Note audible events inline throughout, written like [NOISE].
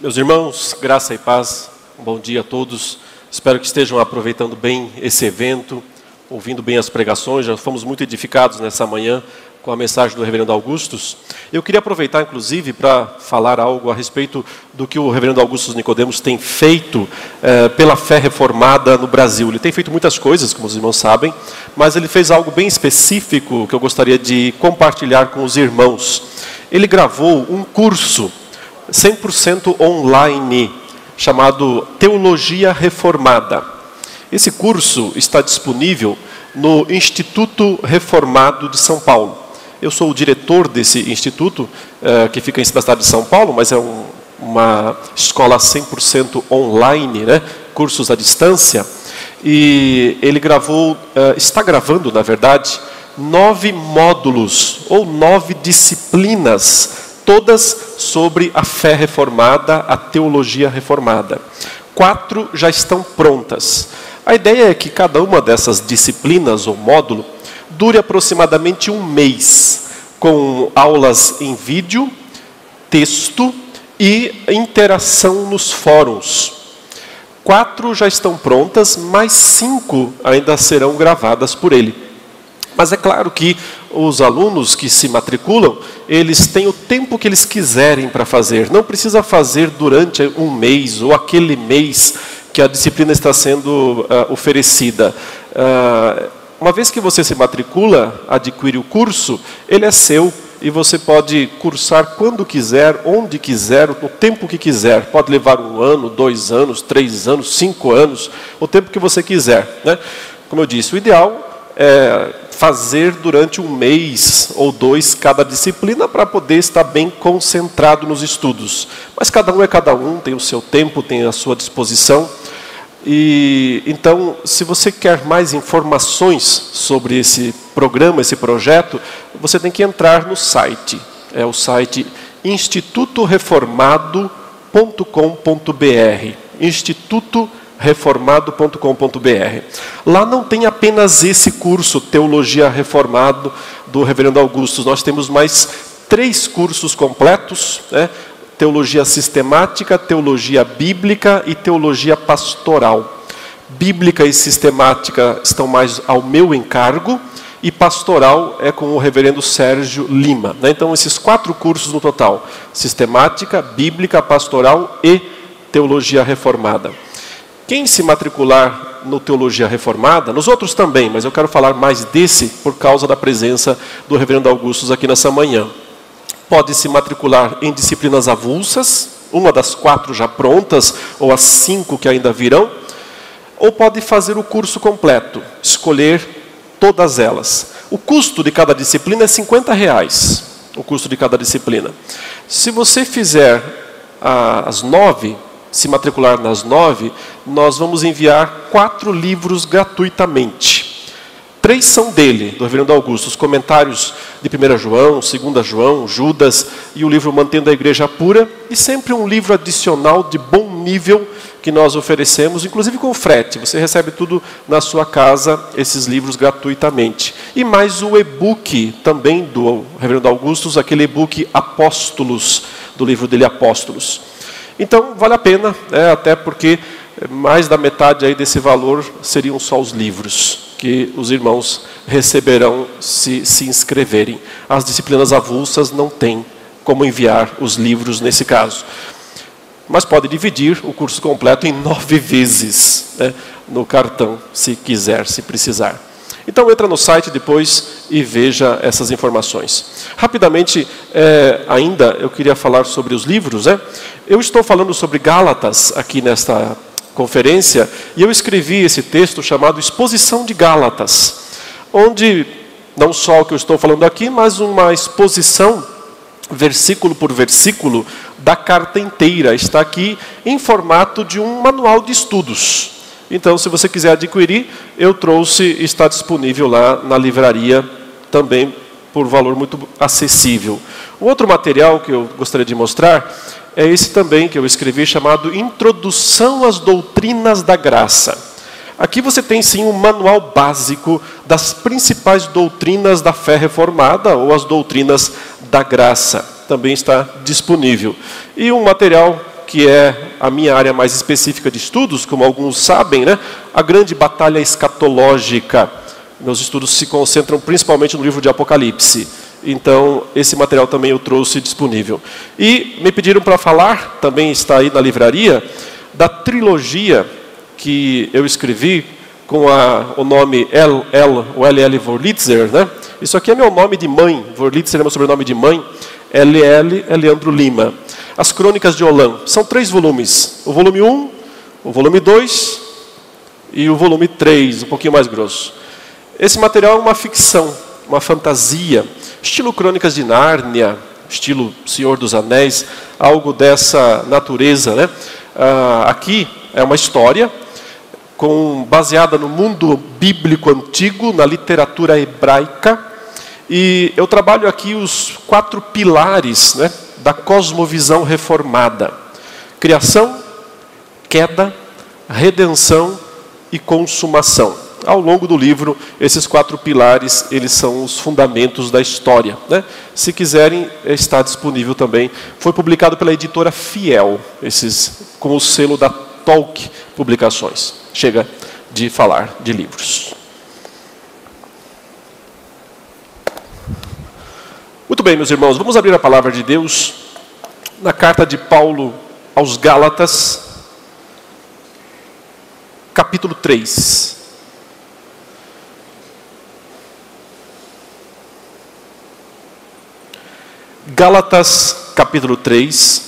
Meus irmãos, graça e paz, um bom dia a todos. Espero que estejam aproveitando bem esse evento, ouvindo bem as pregações. Já fomos muito edificados nessa manhã com a mensagem do Reverendo Augustus. Eu queria aproveitar, inclusive, para falar algo a respeito do que o Reverendo Augustus Nicodemos tem feito eh, pela fé reformada no Brasil. Ele tem feito muitas coisas, como os irmãos sabem, mas ele fez algo bem específico que eu gostaria de compartilhar com os irmãos. Ele gravou um curso 100% online chamado Teologia Reformada. Esse curso está disponível no Instituto Reformado de São Paulo. Eu sou o diretor desse instituto, eh, que fica em cidade de São Paulo, mas é um, uma escola 100% online, né? cursos à distância. E ele gravou, eh, está gravando, na verdade, nove módulos ou nove disciplinas, todas sobre a fé reformada, a teologia reformada. Quatro já estão prontas. A ideia é que cada uma dessas disciplinas ou módulo dure aproximadamente um mês, com aulas em vídeo, texto e interação nos fóruns. Quatro já estão prontas, mais cinco ainda serão gravadas por ele. Mas é claro que os alunos que se matriculam, eles têm o tempo que eles quiserem para fazer. Não precisa fazer durante um mês ou aquele mês que a disciplina está sendo uh, oferecida. Uh, uma vez que você se matricula, adquire o curso, ele é seu e você pode cursar quando quiser, onde quiser, no tempo que quiser. Pode levar um ano, dois anos, três anos, cinco anos, o tempo que você quiser. Né? Como eu disse, o ideal é fazer durante um mês ou dois cada disciplina para poder estar bem concentrado nos estudos. Mas cada um é cada um, tem o seu tempo, tem a sua disposição. E então, se você quer mais informações sobre esse programa, esse projeto, você tem que entrar no site. É o site institutoreformado.com.br. institutoreformado.com.br. Lá não tem apenas esse curso Teologia Reformado do Reverendo Augusto. Nós temos mais três cursos completos, né? teologia sistemática, teologia bíblica e teologia pastoral. Bíblica e sistemática estão mais ao meu encargo e pastoral é com o reverendo Sérgio Lima. Né? Então, esses quatro cursos no total: sistemática, bíblica, pastoral e teologia reformada. Quem se matricular no Teologia Reformada, nos outros também, mas eu quero falar mais desse por causa da presença do reverendo Augustus aqui nessa manhã pode se matricular em disciplinas avulsas, uma das quatro já prontas, ou as cinco que ainda virão, ou pode fazer o curso completo, escolher todas elas. O custo de cada disciplina é 50 reais, o custo de cada disciplina. Se você fizer as nove, se matricular nas nove, nós vamos enviar quatro livros gratuitamente. Três são dele, do reverendo Augusto, os comentários de 1 João, 2 João, Judas e o livro Mantendo a Igreja Pura, e sempre um livro adicional de bom nível que nós oferecemos, inclusive com frete. Você recebe tudo na sua casa, esses livros gratuitamente. E mais o e-book também do reverendo Augustus, aquele e-book Apóstolos, do livro dele Apóstolos. Então, vale a pena, né, até porque mais da metade aí desse valor seriam só os livros que os irmãos receberão se se inscreverem. As disciplinas avulsas não têm como enviar os livros nesse caso. Mas pode dividir o curso completo em nove vezes né, no cartão, se quiser, se precisar. Então entra no site depois e veja essas informações. Rapidamente, é, ainda eu queria falar sobre os livros. Né? Eu estou falando sobre Gálatas aqui nesta conferência, e eu escrevi esse texto chamado Exposição de Gálatas, onde não só o que eu estou falando aqui, mas uma exposição, versículo por versículo, da carta inteira. Está aqui em formato de um manual de estudos. Então, se você quiser adquirir, eu trouxe, está disponível lá na livraria também por valor muito acessível. O outro material que eu gostaria de mostrar é esse também que eu escrevi, chamado Introdução às Doutrinas da Graça. Aqui você tem sim um manual básico das principais doutrinas da fé reformada ou as doutrinas da graça. Também está disponível. E um material que é a minha área mais específica de estudos, como alguns sabem, né? a grande batalha escatológica. Meus estudos se concentram principalmente no livro de Apocalipse. Então, esse material também eu trouxe disponível. E me pediram para falar, também está aí na livraria, da trilogia que eu escrevi com a, o nome L, L, LL Vorlitzer, né? Isso aqui é meu nome de mãe, Vorlitzer é meu sobrenome de mãe, LL é Leandro Lima. As Crônicas de Olam, são três volumes, o volume 1, o volume 2 e o volume 3, um pouquinho mais grosso. Esse material é uma ficção, uma fantasia, estilo Crônicas de Nárnia, estilo Senhor dos Anéis, algo dessa natureza. Né? Ah, aqui é uma história com, baseada no mundo bíblico antigo, na literatura hebraica, e eu trabalho aqui os quatro pilares né, da cosmovisão reformada: criação, queda, redenção e consumação ao longo do livro, esses quatro pilares, eles são os fundamentos da história. Né? Se quiserem, está disponível também. Foi publicado pela editora Fiel, esses, com o selo da Tolk Publicações. Chega de falar de livros. Muito bem, meus irmãos, vamos abrir a palavra de Deus na carta de Paulo aos Gálatas, capítulo 3. Gálatas capítulo 3,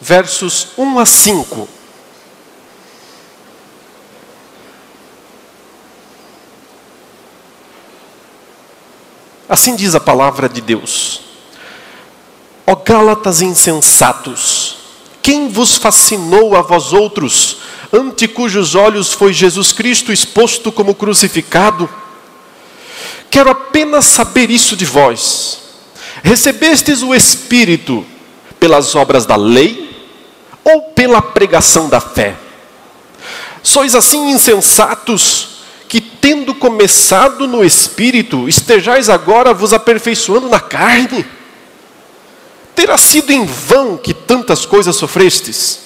versos 1 a 5. Assim diz a palavra de Deus: Ó Gálatas insensatos, quem vos fascinou a vós outros, ante cujos olhos foi Jesus Cristo exposto como crucificado? Quero apenas saber isso de vós Recebestes o Espírito pelas obras da lei ou pela pregação da fé? Sois assim insensatos que, tendo começado no Espírito, estejais agora vos aperfeiçoando na carne? Terá sido em vão que tantas coisas sofrestes?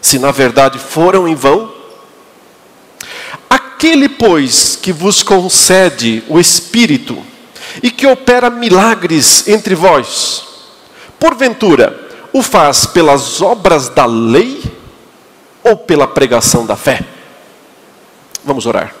Se na verdade foram em vão, aquele, pois, que vos concede o Espírito, e que opera milagres entre vós, porventura, o faz pelas obras da lei ou pela pregação da fé? Vamos orar.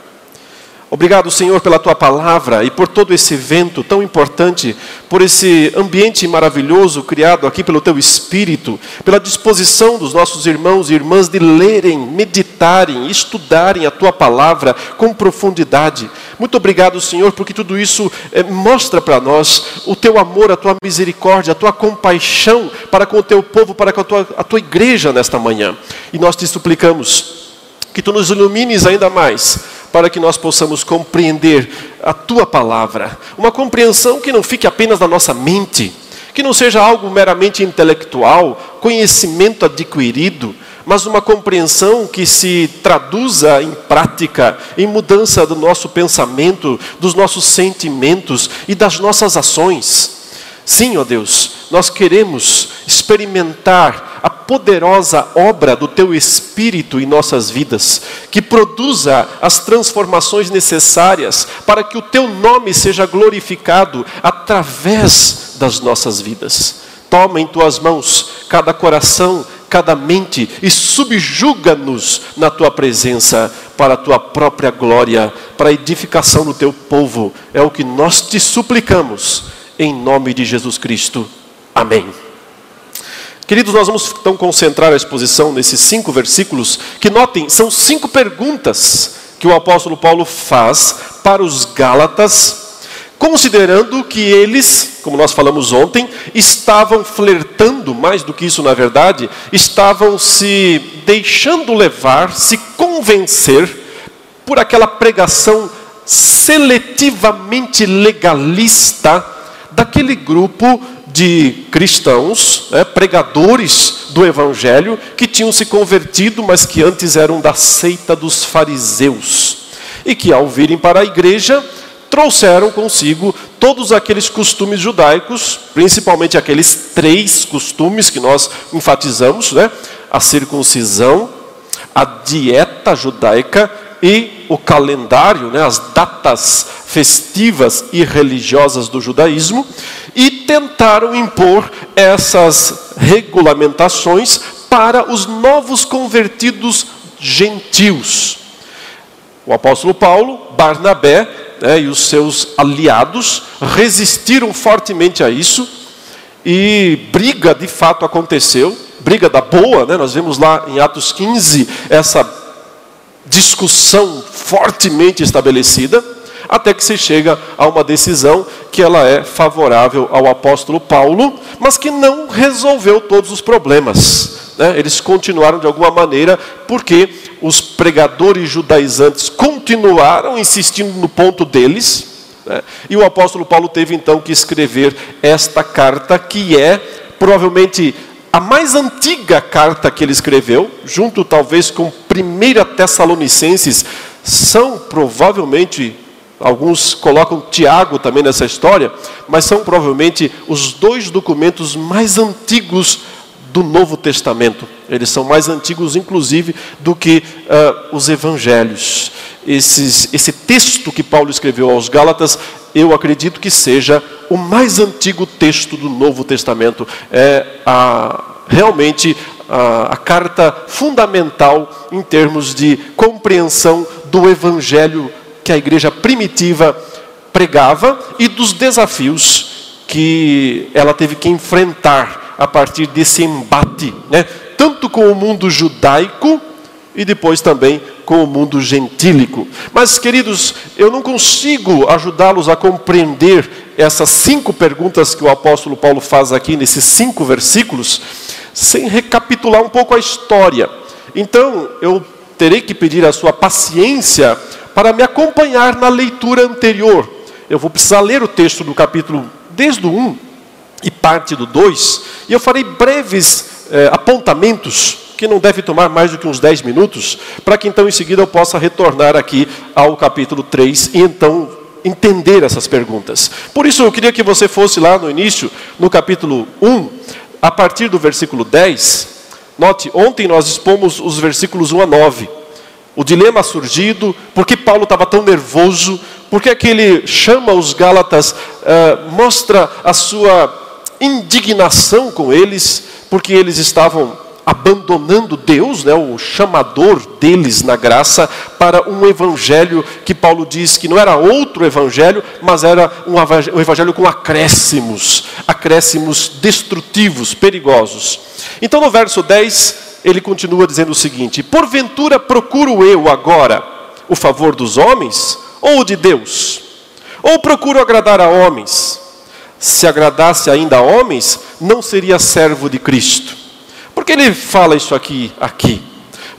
Obrigado, Senhor, pela tua palavra e por todo esse evento tão importante, por esse ambiente maravilhoso criado aqui pelo teu Espírito, pela disposição dos nossos irmãos e irmãs de lerem, meditarem, estudarem a tua palavra com profundidade. Muito obrigado, Senhor, porque tudo isso é, mostra para nós o teu amor, a tua misericórdia, a tua compaixão para com o teu povo, para com a tua, a tua igreja nesta manhã. E nós te suplicamos que tu nos ilumines ainda mais para que nós possamos compreender a tua palavra. Uma compreensão que não fique apenas na nossa mente, que não seja algo meramente intelectual, conhecimento adquirido, mas uma compreensão que se traduza em prática, em mudança do nosso pensamento, dos nossos sentimentos e das nossas ações. Sim, ó Deus, nós queremos experimentar a poderosa obra do Teu Espírito em nossas vidas, que produza as transformações necessárias para que o Teu nome seja glorificado através das nossas vidas. Toma em Tuas mãos cada coração, cada mente e subjuga-nos na Tua presença para a Tua própria glória, para a edificação do Teu povo. É o que nós te suplicamos, em nome de Jesus Cristo. Amém. Queridos, nós vamos então concentrar a exposição nesses cinco versículos, que notem, são cinco perguntas que o apóstolo Paulo faz para os Gálatas, considerando que eles, como nós falamos ontem, estavam flertando, mais do que isso na verdade, estavam se deixando levar, se convencer por aquela pregação seletivamente legalista daquele grupo de cristãos, né, pregadores do Evangelho, que tinham se convertido, mas que antes eram da seita dos fariseus. E que, ao virem para a igreja, trouxeram consigo todos aqueles costumes judaicos, principalmente aqueles três costumes que nós enfatizamos, né? a circuncisão, a dieta judaica e o calendário, né, as datas festivas e religiosas do judaísmo, e tentaram impor essas regulamentações para os novos convertidos gentios. O apóstolo Paulo, Barnabé né, e os seus aliados resistiram fortemente a isso, e briga de fato aconteceu, briga da boa, né, nós vemos lá em Atos 15 essa discussão fortemente estabelecida, até que se chega a uma decisão que ela é favorável ao apóstolo Paulo, mas que não resolveu todos os problemas. Né? Eles continuaram de alguma maneira, porque os pregadores judaizantes continuaram insistindo no ponto deles, né? e o apóstolo Paulo teve então que escrever esta carta, que é provavelmente a mais antiga carta que ele escreveu, junto talvez com 1 Tessalonicenses, são provavelmente, alguns colocam Tiago também nessa história, mas são provavelmente os dois documentos mais antigos do Novo Testamento. Eles são mais antigos, inclusive, do que uh, os evangelhos. Esses, esse texto que Paulo escreveu aos Gálatas, eu acredito que seja o mais antigo texto do Novo Testamento. É a, realmente a, a carta fundamental em termos de compreensão do evangelho que a igreja primitiva pregava e dos desafios que ela teve que enfrentar a partir desse embate, né? tanto com o mundo judaico e depois também com o mundo gentílico. Mas, queridos, eu não consigo ajudá-los a compreender essas cinco perguntas que o apóstolo Paulo faz aqui nesses cinco versículos, sem recapitular um pouco a história. Então, eu terei que pedir a sua paciência para me acompanhar na leitura anterior. Eu vou precisar ler o texto do capítulo desde o 1 e parte do 2, e eu farei breves eh, apontamentos que não deve tomar mais do que uns 10 minutos, para que então em seguida eu possa retornar aqui ao capítulo 3 e então entender essas perguntas. Por isso eu queria que você fosse lá no início, no capítulo 1, a partir do versículo 10. Note, ontem nós expomos os versículos 1 a 9. O dilema surgido, por que Paulo estava tão nervoso, por que, é que ele chama os Gálatas, uh, mostra a sua indignação com eles, porque eles estavam abandonando Deus, né, o chamador deles na graça, para um evangelho que Paulo diz que não era outro evangelho, mas era um evangelho com acréscimos, acréscimos destrutivos, perigosos. Então no verso 10, ele continua dizendo o seguinte: Porventura procuro eu agora o favor dos homens ou de Deus? Ou procuro agradar a homens? Se agradasse ainda a homens, não seria servo de Cristo. Que ele fala isso aqui? aqui?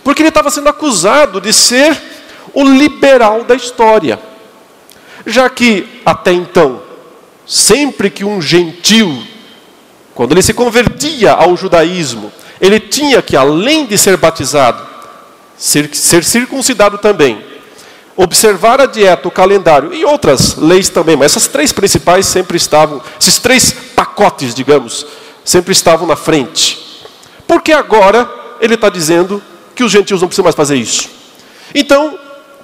Porque ele estava sendo acusado de ser o liberal da história. Já que até então, sempre que um gentil, quando ele se convertia ao judaísmo, ele tinha que, além de ser batizado, ser, ser circuncidado também, observar a dieta, o calendário e outras leis também, mas essas três principais sempre estavam, esses três pacotes, digamos, sempre estavam na frente. Porque agora ele está dizendo que os gentios não precisam mais fazer isso. Então,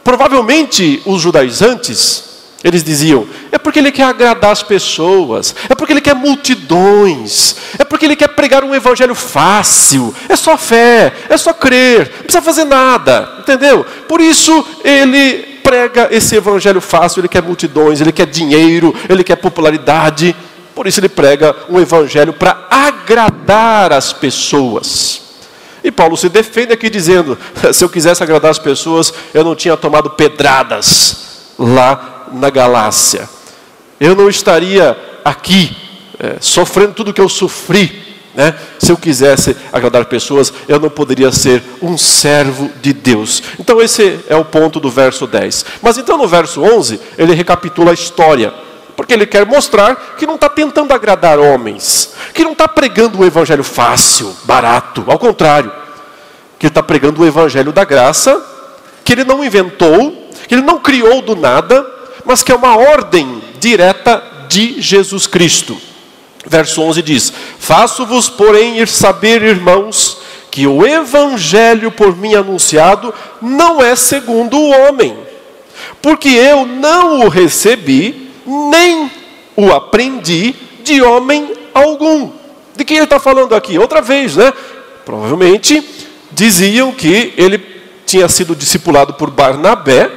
provavelmente os judaizantes, eles diziam, é porque ele quer agradar as pessoas, é porque ele quer multidões, é porque ele quer pregar um evangelho fácil, é só fé, é só crer, não precisa fazer nada, entendeu? Por isso ele prega esse evangelho fácil, ele quer multidões, ele quer dinheiro, ele quer popularidade. Por isso ele prega um evangelho para agradar as pessoas. E Paulo se defende aqui dizendo: se eu quisesse agradar as pessoas, eu não tinha tomado pedradas lá na Galácia. Eu não estaria aqui é, sofrendo tudo que eu sofri. Né? Se eu quisesse agradar pessoas, eu não poderia ser um servo de Deus. Então, esse é o ponto do verso 10. Mas então, no verso 11, ele recapitula a história porque ele quer mostrar que não está tentando agradar homens, que não está pregando o evangelho fácil, barato, ao contrário, que ele está pregando o evangelho da graça, que ele não inventou, que ele não criou do nada, mas que é uma ordem direta de Jesus Cristo. Verso 11 diz: Faço-vos, porém, ir saber, irmãos, que o evangelho por mim anunciado não é segundo o homem, porque eu não o recebi, nem o aprendi de homem algum. De quem ele está falando aqui? Outra vez, né? Provavelmente diziam que ele tinha sido discipulado por Barnabé,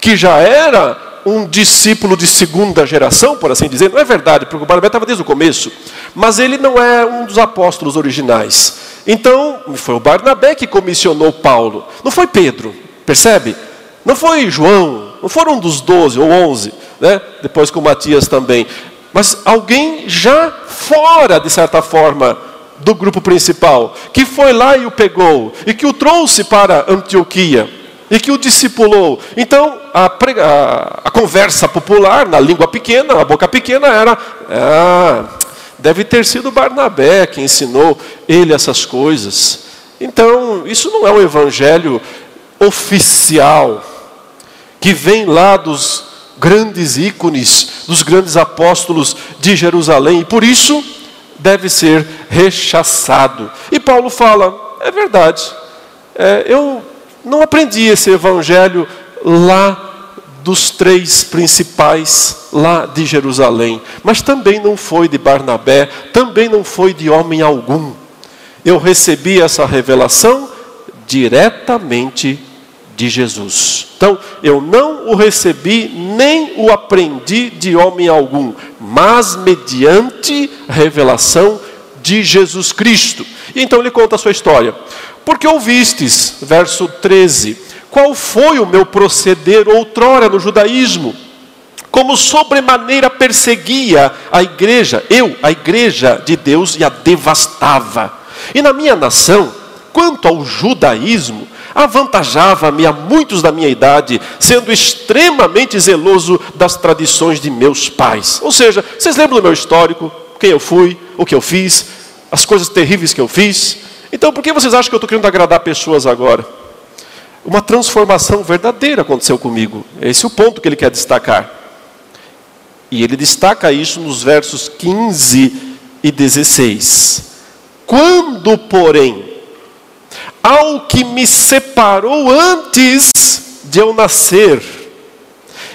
que já era um discípulo de segunda geração, por assim dizer. Não é verdade, porque o Barnabé estava desde o começo. Mas ele não é um dos apóstolos originais. Então, foi o Barnabé que comissionou Paulo. Não foi Pedro, percebe? Não foi João, não foram um dos doze ou onze, né? depois com Matias também. Mas alguém já fora, de certa forma, do grupo principal, que foi lá e o pegou, e que o trouxe para Antioquia, e que o discipulou. Então, a, a, a conversa popular, na língua pequena, a boca pequena, era: ah, deve ter sido Barnabé que ensinou ele essas coisas. Então, isso não é um evangelho oficial, que vem lá dos grandes ícones, dos grandes apóstolos de Jerusalém, e por isso deve ser rechaçado. E Paulo fala: é verdade, é, eu não aprendi esse evangelho lá dos três principais lá de Jerusalém, mas também não foi de Barnabé, também não foi de homem algum. Eu recebi essa revelação diretamente de Jesus. Então, eu não o recebi nem o aprendi de homem algum, mas mediante revelação de Jesus Cristo. E então ele conta a sua história. Porque ouvistes, verso 13, qual foi o meu proceder outrora no judaísmo? Como sobremaneira perseguia a igreja, eu, a igreja de Deus, e a devastava. E na minha nação, quanto ao judaísmo, avantajava-me a muitos da minha idade, sendo extremamente zeloso das tradições de meus pais. Ou seja, vocês lembram do meu histórico, quem eu fui, o que eu fiz, as coisas terríveis que eu fiz? Então, por que vocês acham que eu estou querendo agradar pessoas agora? Uma transformação verdadeira aconteceu comigo. Esse é o ponto que ele quer destacar. E ele destaca isso nos versos 15 e 16. Quando, porém, ao que me separou antes de eu nascer,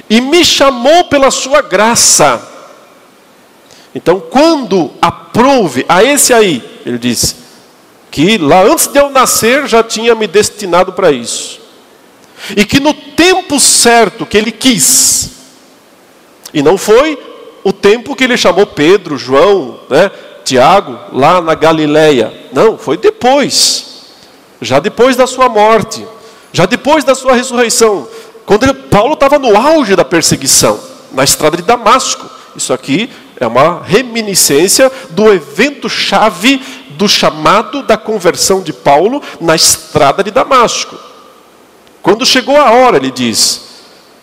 e me chamou pela sua graça. Então, quando aprouve a esse aí, ele diz que lá antes de eu nascer já tinha me destinado para isso, e que no tempo certo que ele quis, e não foi o tempo que ele chamou Pedro, João, né, Tiago, lá na Galileia, não, foi depois já depois da sua morte, já depois da sua ressurreição, quando ele, Paulo estava no auge da perseguição, na estrada de Damasco. Isso aqui é uma reminiscência do evento chave do chamado da conversão de Paulo na estrada de Damasco. Quando chegou a hora, ele diz: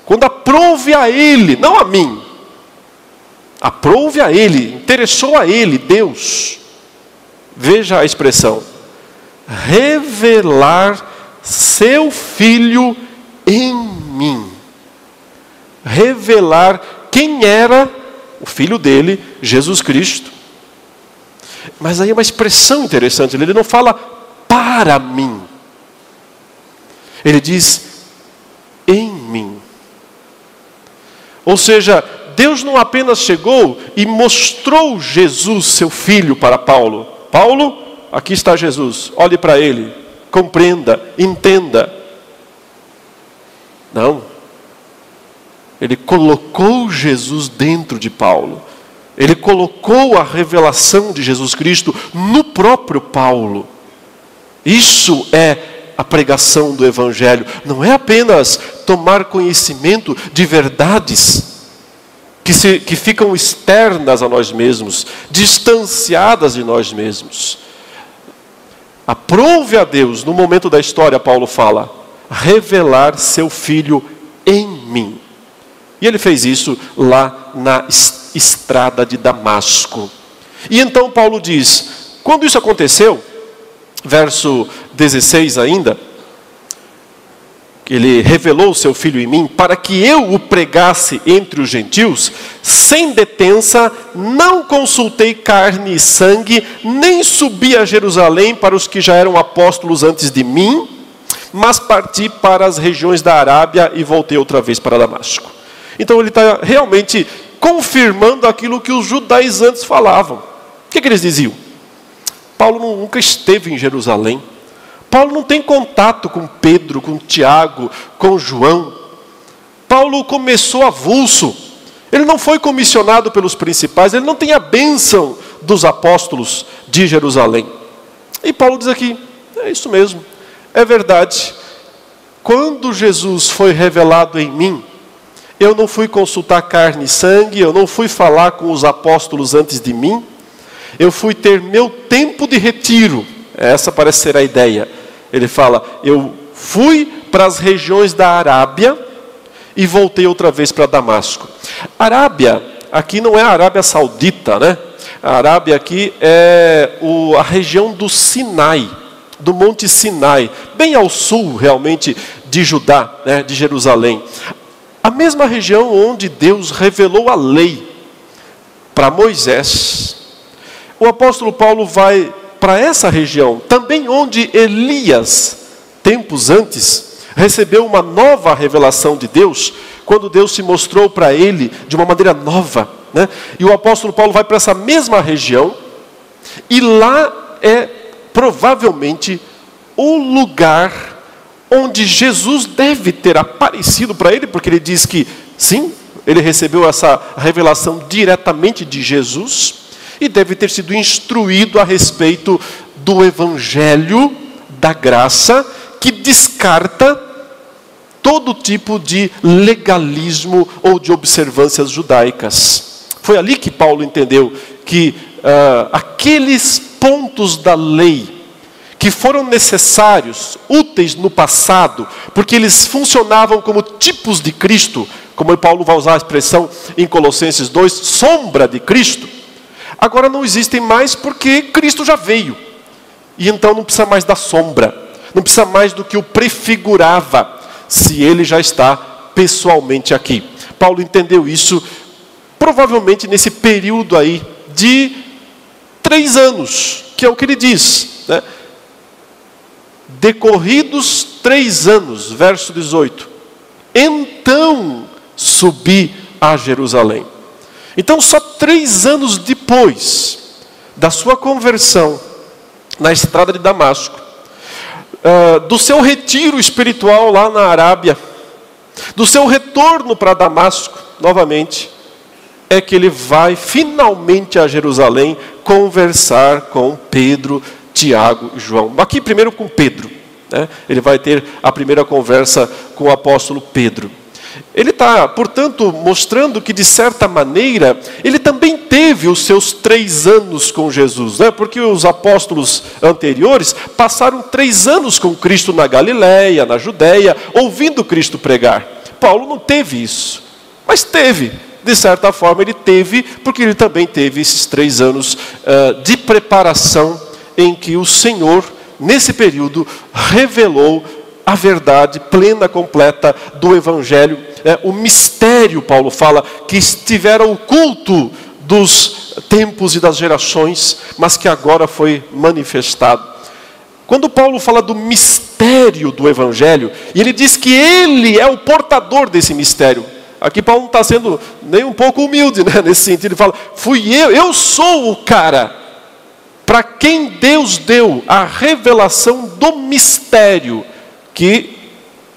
quando aprove a ele, não a mim, aprove a ele, interessou a ele, Deus. Veja a expressão, revelar seu filho em mim. Revelar quem era o filho dele, Jesus Cristo. Mas aí é uma expressão interessante, ele não fala para mim. Ele diz em mim. Ou seja, Deus não apenas chegou e mostrou Jesus, seu filho, para Paulo. Paulo, aqui está Jesus, olhe para ele, compreenda, entenda. Não. Ele colocou Jesus dentro de Paulo. Ele colocou a revelação de Jesus Cristo no próprio Paulo. Isso é a pregação do Evangelho. Não é apenas tomar conhecimento de verdades que, se, que ficam externas a nós mesmos, distanciadas de nós mesmos. Aprove a Deus, no momento da história, Paulo fala, revelar seu filho em mim. E ele fez isso lá na estrada de Damasco. E então Paulo diz: quando isso aconteceu, verso 16 ainda, ele revelou o seu filho em mim, para que eu o pregasse entre os gentios, sem detença, não consultei carne e sangue, nem subi a Jerusalém para os que já eram apóstolos antes de mim, mas parti para as regiões da Arábia e voltei outra vez para Damasco. Então ele está realmente confirmando aquilo que os judaizantes falavam. O que, que eles diziam? Paulo nunca esteve em Jerusalém. Paulo não tem contato com Pedro, com Tiago, com João. Paulo começou avulso. Ele não foi comissionado pelos principais, ele não tem a bênção dos apóstolos de Jerusalém. E Paulo diz aqui: é isso mesmo, é verdade. Quando Jesus foi revelado em mim, eu não fui consultar carne e sangue, eu não fui falar com os apóstolos antes de mim, eu fui ter meu tempo de retiro. Essa parece ser a ideia. Ele fala: Eu fui para as regiões da Arábia e voltei outra vez para Damasco. Arábia, aqui não é a Arábia Saudita, né? A Arábia aqui é o, a região do Sinai, do Monte Sinai, bem ao sul realmente de Judá, né, de Jerusalém. A mesma região onde Deus revelou a lei para Moisés. O apóstolo Paulo vai para essa região, também onde Elias, tempos antes, recebeu uma nova revelação de Deus, quando Deus se mostrou para ele de uma maneira nova. Né? E o apóstolo Paulo vai para essa mesma região, e lá é provavelmente o lugar onde Jesus deve ter aparecido para ele, porque ele diz que sim, ele recebeu essa revelação diretamente de Jesus e deve ter sido instruído a respeito do evangelho da graça que descarta todo tipo de legalismo ou de observâncias judaicas. Foi ali que Paulo entendeu que uh, aqueles pontos da lei que foram necessários, úteis no passado, porque eles funcionavam como tipos de Cristo, como Paulo vai usar a expressão em Colossenses 2, sombra de Cristo agora não existem mais porque Cristo já veio. E então não precisa mais da sombra, não precisa mais do que o prefigurava, se ele já está pessoalmente aqui. Paulo entendeu isso provavelmente nesse período aí de três anos, que é o que ele diz. Né? Decorridos três anos, verso 18, então subi a Jerusalém. Então, só três anos depois da sua conversão na estrada de Damasco, uh, do seu retiro espiritual lá na Arábia, do seu retorno para Damasco novamente, é que ele vai finalmente a Jerusalém conversar com Pedro, Tiago e João. Aqui primeiro com Pedro. Né? Ele vai ter a primeira conversa com o apóstolo Pedro. Ele está, portanto, mostrando que, de certa maneira, ele também teve os seus três anos com Jesus, né? porque os apóstolos anteriores passaram três anos com Cristo na Galiléia, na Judéia, ouvindo Cristo pregar. Paulo não teve isso, mas teve, de certa forma, ele teve, porque ele também teve esses três anos uh, de preparação em que o Senhor, nesse período, revelou a verdade plena, completa do Evangelho, é, o mistério, Paulo fala, que estivera oculto dos tempos e das gerações, mas que agora foi manifestado. Quando Paulo fala do mistério do Evangelho, e ele diz que ele é o portador desse mistério, Aqui Paulo não está sendo nem um pouco humilde [LAUGHS] né, nesse sentido. Ele fala: fui eu, eu sou o cara para quem Deus deu a revelação do mistério que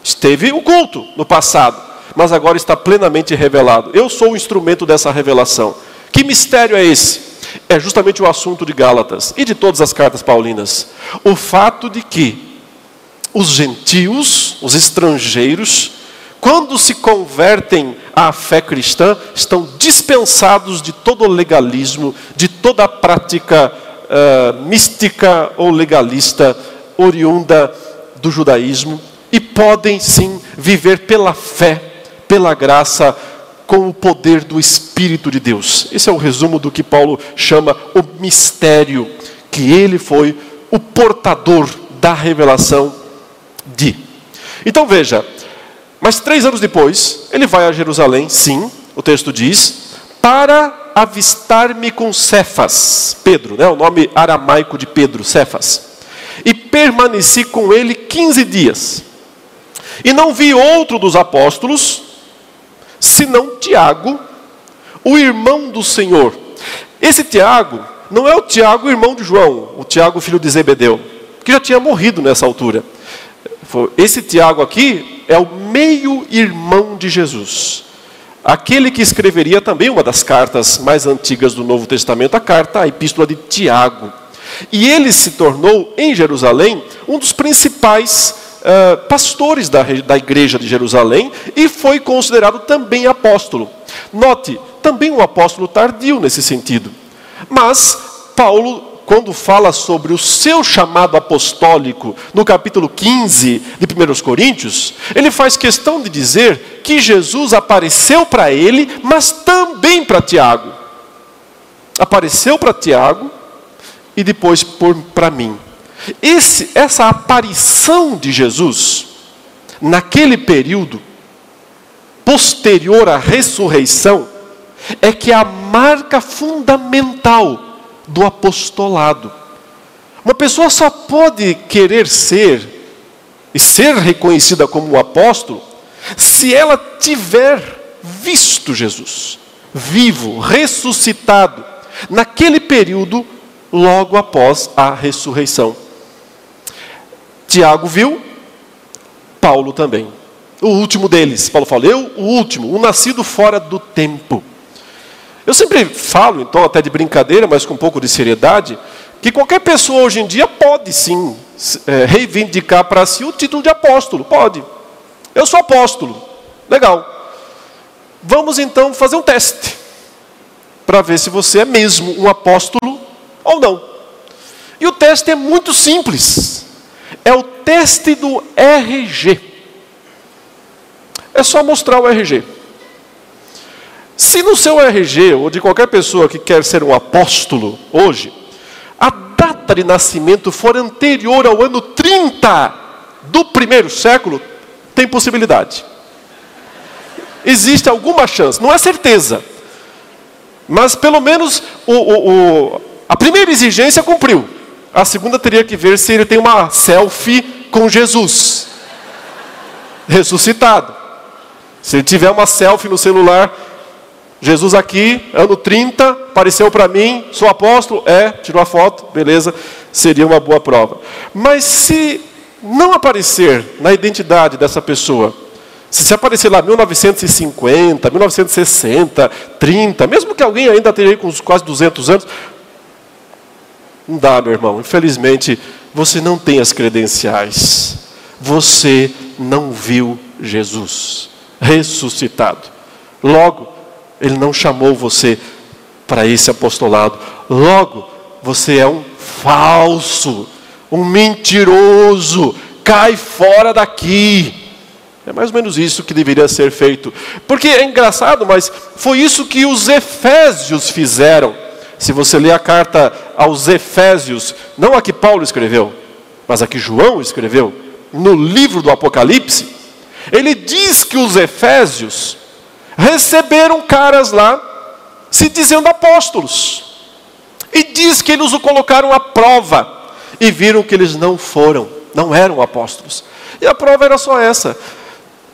esteve oculto no passado, mas agora está plenamente revelado. Eu sou o instrumento dessa revelação. Que mistério é esse? É justamente o assunto de Gálatas e de todas as cartas paulinas. O fato de que os gentios, os estrangeiros, quando se convertem à fé cristã, estão dispensados de todo legalismo, de toda prática uh, mística ou legalista oriunda do judaísmo e podem sim viver pela fé, pela graça, com o poder do Espírito de Deus. Esse é o resumo do que Paulo chama o mistério, que ele foi o portador da revelação de. Então veja, Mas três anos depois, ele vai a Jerusalém, sim, o texto diz, para avistar-me com Cefas, Pedro, né, o nome aramaico de Pedro, Cefas. Permaneci com ele 15 dias. E não vi outro dos apóstolos, senão Tiago, o irmão do Senhor. Esse Tiago não é o Tiago, irmão de João, o Tiago, filho de Zebedeu, que já tinha morrido nessa altura. Esse Tiago aqui é o meio-irmão de Jesus. Aquele que escreveria também uma das cartas mais antigas do Novo Testamento, a carta, a epístola de Tiago. E ele se tornou, em Jerusalém, um dos principais uh, pastores da, da igreja de Jerusalém e foi considerado também apóstolo. Note, também um apóstolo tardio nesse sentido. Mas Paulo quando fala sobre o seu chamado apostólico, no capítulo 15 de 1 Coríntios, ele faz questão de dizer que Jesus apareceu para ele, mas também para Tiago. Apareceu para Tiago e depois para mim. Esse, essa aparição de Jesus, naquele período, posterior à ressurreição, é que é a marca fundamental do apostolado. Uma pessoa só pode querer ser e ser reconhecida como um apóstolo se ela tiver visto Jesus vivo, ressuscitado, naquele período logo após a ressurreição. Tiago viu, Paulo também. O último deles, Paulo falou, eu, o último, o nascido fora do tempo. Eu sempre falo, então, até de brincadeira, mas com um pouco de seriedade, que qualquer pessoa hoje em dia pode sim é, reivindicar para si o título de apóstolo. Pode. Eu sou apóstolo. Legal. Vamos então fazer um teste para ver se você é mesmo um apóstolo ou não. E o teste é muito simples. É o teste do RG. É só mostrar o RG. Se no seu RG, ou de qualquer pessoa que quer ser um apóstolo hoje, a data de nascimento for anterior ao ano 30 do primeiro século, tem possibilidade. Existe alguma chance, não é certeza. Mas pelo menos o, o, o, a primeira exigência cumpriu. A segunda teria que ver se ele tem uma selfie com Jesus ressuscitado. Se ele tiver uma selfie no celular Jesus aqui, ano 30, apareceu para mim, sou apóstolo? É, tirou a foto, beleza, seria uma boa prova. Mas se não aparecer na identidade dessa pessoa, se se aparecer lá 1950, 1960, 30, mesmo que alguém ainda esteja aí com quase 200 anos, não dá, meu irmão. Infelizmente, você não tem as credenciais. Você não viu Jesus ressuscitado. Logo, ele não chamou você para esse apostolado. Logo, você é um falso, um mentiroso. Cai fora daqui. É mais ou menos isso que deveria ser feito. Porque é engraçado, mas foi isso que os Efésios fizeram. Se você ler a carta aos Efésios, não a que Paulo escreveu, mas a que João escreveu, no livro do Apocalipse, ele diz que os Efésios receberam caras lá se dizendo apóstolos. E diz que eles o colocaram à prova e viram que eles não foram, não eram apóstolos. E a prova era só essa.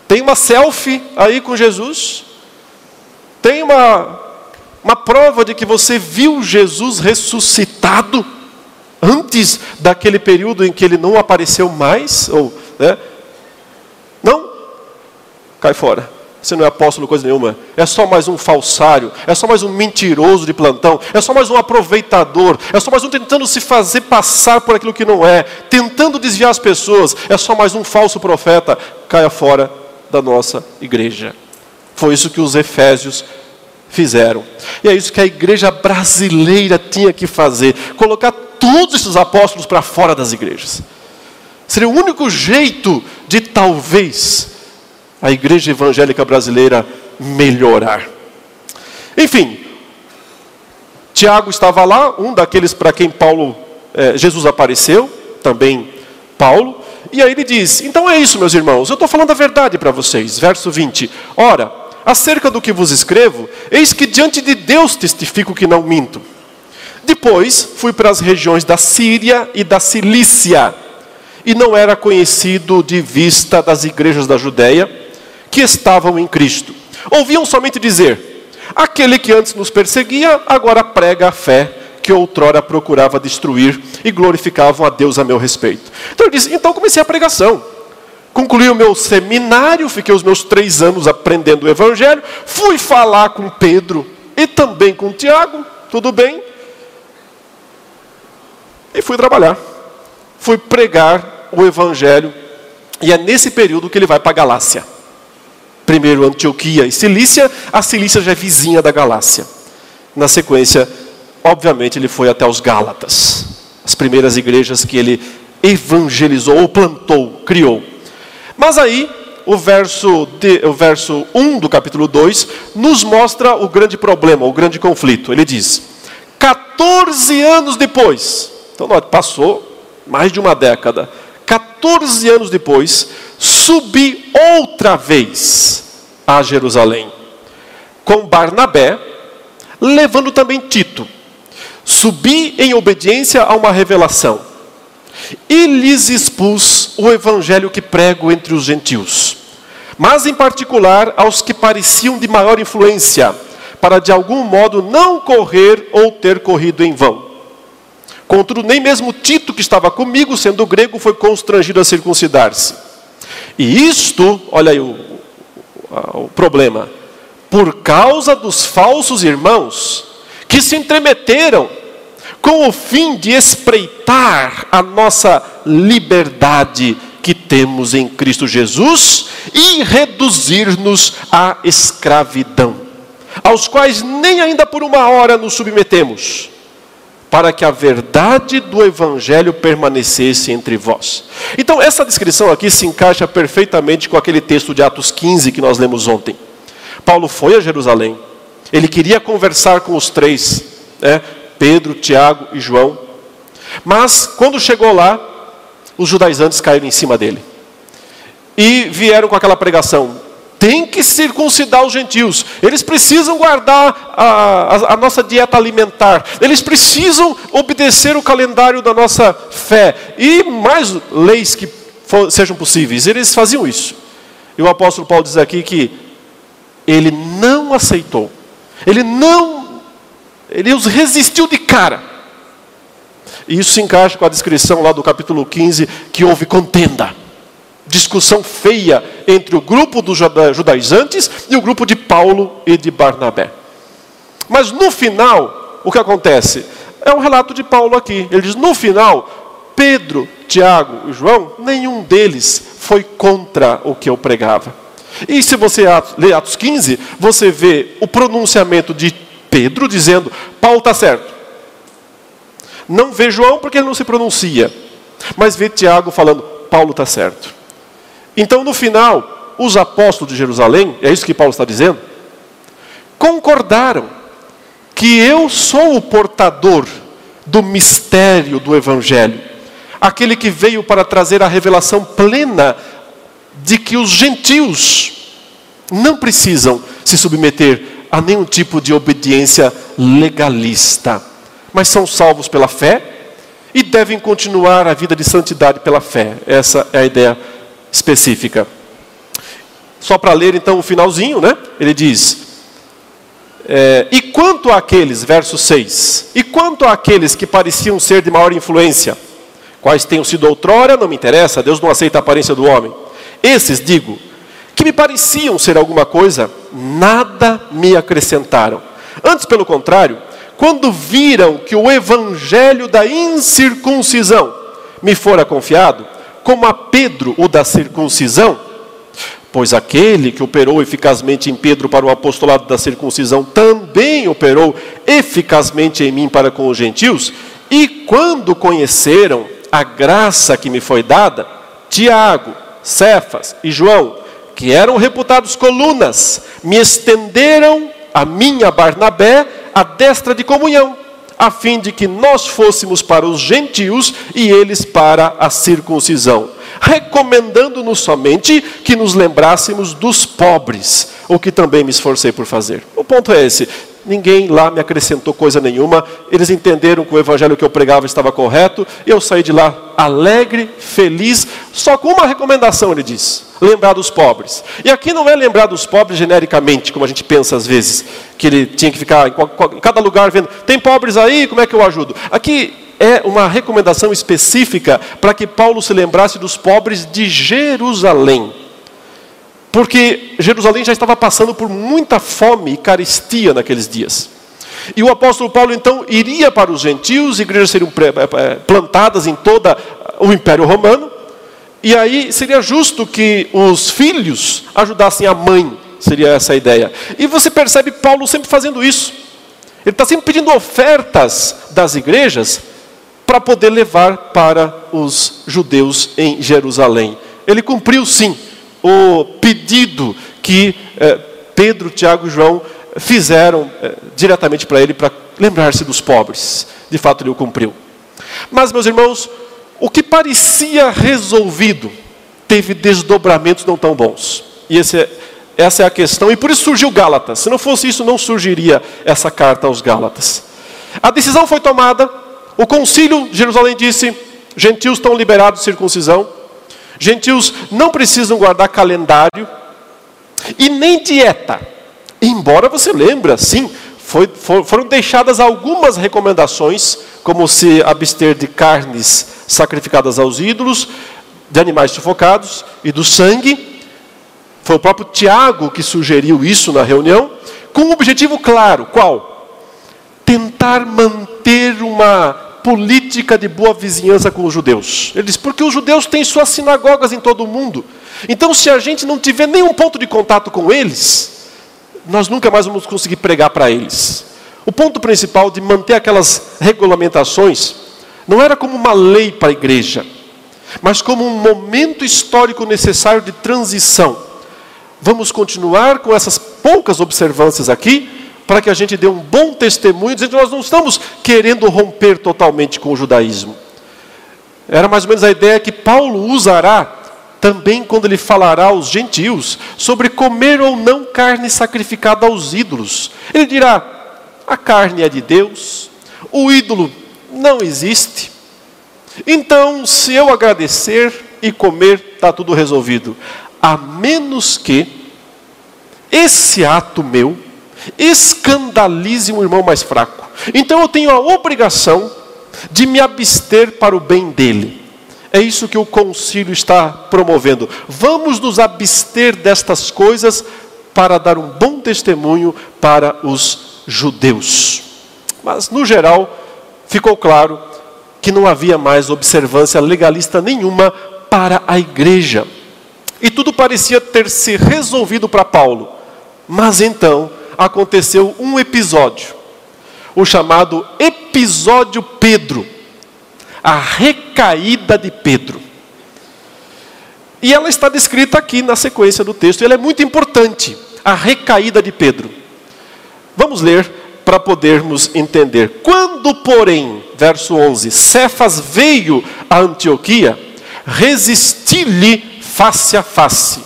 Tem uma selfie aí com Jesus? Tem uma, uma prova de que você viu Jesus ressuscitado antes daquele período em que ele não apareceu mais? Ou, né? Não? Cai fora. Você não é apóstolo coisa nenhuma. É só mais um falsário. É só mais um mentiroso de plantão. É só mais um aproveitador. É só mais um tentando se fazer passar por aquilo que não é. Tentando desviar as pessoas. É só mais um falso profeta. Caia fora da nossa igreja. Foi isso que os efésios fizeram. E é isso que a igreja brasileira tinha que fazer: colocar todos esses apóstolos para fora das igrejas. Seria o único jeito de talvez a igreja evangélica brasileira melhorar. Enfim, Tiago estava lá, um daqueles para quem Paulo, é, Jesus apareceu, também Paulo, E aí ele diz: Então é isso, meus irmãos, eu estou falando a verdade para vocês. Verso 20: Ora, acerca do que vos escrevo, eis que diante de Deus testifico que não minto. Depois fui para as regiões da Síria e da Cilícia, e não era conhecido de vista das igrejas da Judéia que estavam em Cristo. Ouviam somente dizer: aquele que antes nos perseguia, agora prega a fé que outrora procurava destruir e glorificavam a Deus a meu respeito. Então ele diz: então comecei a pregação. Concluí o meu seminário, fiquei os meus três anos aprendendo o Evangelho, fui falar com Pedro e também com Tiago, tudo bem, e fui trabalhar. Fui pregar o Evangelho, e é nesse período que ele vai para a Galácia. Primeiro Antioquia e Cilícia, a Cilícia já é vizinha da Galácia. Na sequência, obviamente, ele foi até os Gálatas, as primeiras igrejas que ele evangelizou, ou plantou, criou. Mas aí, o verso, de, o verso 1 do capítulo 2 nos mostra o grande problema, o grande conflito. Ele diz: 14 anos depois, então passou mais de uma década, 14 anos depois, subi outra vez a Jerusalém, com Barnabé, levando também Tito. Subi em obediência a uma revelação e lhes expus o evangelho que prego entre os gentios, mas em particular aos que pareciam de maior influência, para de algum modo não correr ou ter corrido em vão. Contudo, nem mesmo Tito, que estava comigo, sendo grego, foi constrangido a circuncidar-se. E isto, olha aí o, o, problema, por causa dos falsos irmãos que se entremeteram com o fim de espreitar a nossa liberdade que temos em Cristo Jesus e reduzir-nos à escravidão, aos quais nem ainda por uma hora nos submetemos, para que a verdade do Evangelho permanecesse entre vós. Então, essa descrição aqui se encaixa perfeitamente com aquele texto de Atos 15 que nós lemos ontem. Paulo foi a Jerusalém, ele queria conversar com os três, né? Pedro, Tiago e João. Mas quando chegou lá, os judaizantes caíram em cima dele. E vieram com aquela pregação: tem que circuncidar os gentios, eles precisam guardar a, a, a, nossa dieta alimentar, eles precisam obedecer o calendário da nossa fé e mais leis que for, sejam possíveis. Eles faziam isso. E o apóstolo Paulo diz aqui que ele não aceitou, ele não ele os resistiu de cara. E isso se encaixa com a descrição lá do capítulo 15, que houve contenda. Discussão feia entre o grupo dos judaizantes e o grupo de Paulo e de Barnabé. Mas no final, o que acontece? É um relato de Paulo aqui. Ele diz: no final, Pedro, Tiago e João, nenhum deles foi contra o que eu pregava. E se você lê Atos 15, você vê o pronunciamento de Pedro dizendo: Paulo está certo. Não vê João porque ele não se pronuncia, mas vê Tiago falando: Paulo está certo. Então, no final, os apóstolos de Jerusalém, é isso que Paulo está dizendo, concordaram que eu sou o portador do mistério do Evangelho, aquele que veio para trazer a revelação plena de que os gentios não precisam se submeter a nenhum tipo de obediência legalista, mas são salvos pela fé e devem continuar a vida de santidade pela fé. Essa é a ideia específica. Só para ler então o finalzinho, né? Ele diz: é, E quanto àqueles, verso 6, e quanto àqueles que pareciam ser de maior influência, quais tenham sido outrora, não me interessa, Deus não aceita a aparência do homem. Esses, digo, que me pareciam ser alguma coisa, nada me acrescentaram. Antes, pelo contrário, quando viram que o evangelho da incircuncisão me fora confiado, como a Pedro o da circuncisão, pois aquele que operou eficazmente em Pedro para o apostolado da circuncisão também operou eficazmente em mim para com os gentios, e quando conheceram a graça que me foi dada, Tiago, Cefas e João que eram reputados colunas, me estenderam a minha Barnabé a destra de comunhão, a fim de que nós fôssemos para os gentios e eles para a circuncisão. recomendando-nos somente que nos lembrássemos dos pobres, o que também me esforcei por fazer. O ponto é esse: ninguém lá me acrescentou coisa nenhuma, eles entenderam que o evangelho que eu pregava estava correto, eu saí de lá alegre, feliz, só com uma recomendação, ele diz: lembrar dos pobres. E aqui não é lembrar dos pobres genericamente, como a gente pensa às vezes, que ele tinha que ficar em cada lugar vendo, tem pobres aí, como é que eu ajudo? Aqui é uma recomendação específica para que Paulo se lembrasse dos pobres de Jerusalém. Porque Jerusalém já estava passando por muita fome e carestia naqueles dias. E o apóstolo Paulo então iria para os gentios, igrejas seriam é, é, plantadas em todo o Império Romano, e aí seria justo que os filhos ajudassem a mãe, seria essa a ideia. E você percebe Paulo sempre fazendo isso. Ele está sempre pedindo ofertas das igrejas para poder levar para os judeus em Jerusalém. Ele cumpriu sim o pedido que eh, Pedro, Tiago e João fizeram eh, diretamente para ele para lembrar-se dos pobres. De fato, ele o cumpriu. Mas, meus irmãos, o que parecia resolvido teve desdobramentos não tão bons. E é, essa é a questão, e por isso surgiu Gálatas. Se não fosse isso, não surgiria essa carta aos Gálatas. A decisão foi tomada, o concílio de Jerusalém disse: gentios estão liberados de circuncisão, gentios não precisam guardar calendário e nem dieta. Embora você lembre, sim, foi, for, foram deixadas algumas recomendações, como se abster de carnes sacrificadas aos ídolos, de animais sufocados e do sangue. Foi o próprio Tiago que sugeriu isso na reunião, com um objetivo claro: qual? Tentar manter uma política de boa vizinhança com os judeus. Ele diz, porque os judeus têm suas sinagogas em todo o mundo. Então, se a gente não tiver nenhum ponto de contato com eles, nós nunca mais vamos conseguir pregar para eles. O ponto principal de manter aquelas regulamentações não era como uma lei para a igreja, mas como um momento histórico necessário de transição. Vamos continuar com essas poucas observâncias aqui, para que a gente dê um bom testemunho, dizendo que nós não estamos querendo romper totalmente com o judaísmo. Era mais ou menos a ideia que Paulo usará também quando ele falará aos gentios sobre comer ou não carne sacrificada aos ídolos. Ele dirá: a carne é de Deus, o ídolo não existe. Então, se eu agradecer e comer, está tudo resolvido. A menos que esse ato meu escandalize um irmão mais fraco. Então eu tenho a obrigação de me abster para o bem dele. É isso que o concílio está promovendo. Vamos nos abster destas coisas para dar um bom testemunho para os judeus. Mas, no geral, ficou claro que não havia mais observância legalista nenhuma para a igreja. E tudo parecia ter se resolvido para Paulo. Mas então, aconteceu um episódio, o chamado episódio Pedro, a recaída de Pedro. E ela está descrita aqui na sequência do texto, ela é muito importante, a recaída de Pedro. Vamos ler para podermos entender. Quando, porém, verso 11, Cefas veio a Antioquia, resisti-lhe face a face,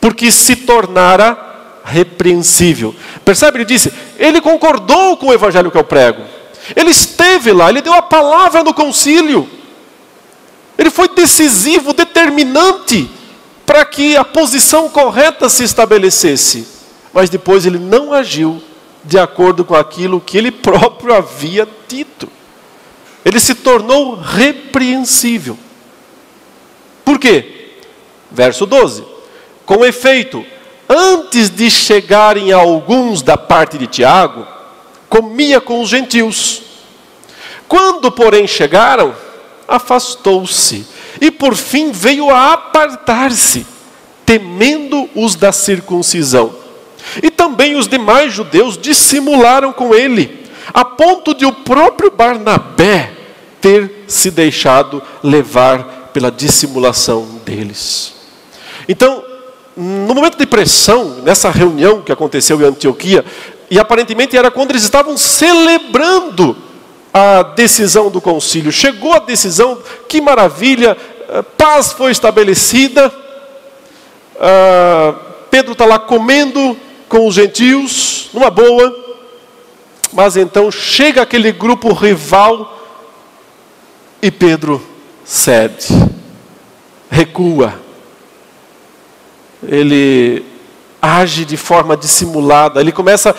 porque se tornara repreensível. Percebe? Ele disse: ele concordou com o evangelho que eu prego. Ele esteve lá, ele deu a palavra no concílio. Ele foi decisivo, determinante para que a posição correta se estabelecesse. Mas depois ele não agiu de acordo com aquilo que ele [LAUGHS] próprio havia dito. Ele se tornou repreensível. Por quê? Verso 12. Com efeito, antes de chegarem alguns da parte de Tiago, comia com os gentios. Quando, porém, chegaram, afastou-se e por fim veio a apartar-se, temendo os da circuncisão. E também os demais judeus dissimularam com ele, a ponto de o próprio Barnabé ter se deixado levar pela dissimulação deles. Então, no momento de pressão, nessa reunião que aconteceu em Antioquia, e aparentemente era quando eles estavam celebrando a decisão do concílio. Chegou a decisão, que maravilha, paz foi estabelecida, ah, Pedro está lá comendo com os gentios, numa boa, mas então chega aquele grupo rival e Pedro cede, recua. Ele age de forma dissimulada, ele começa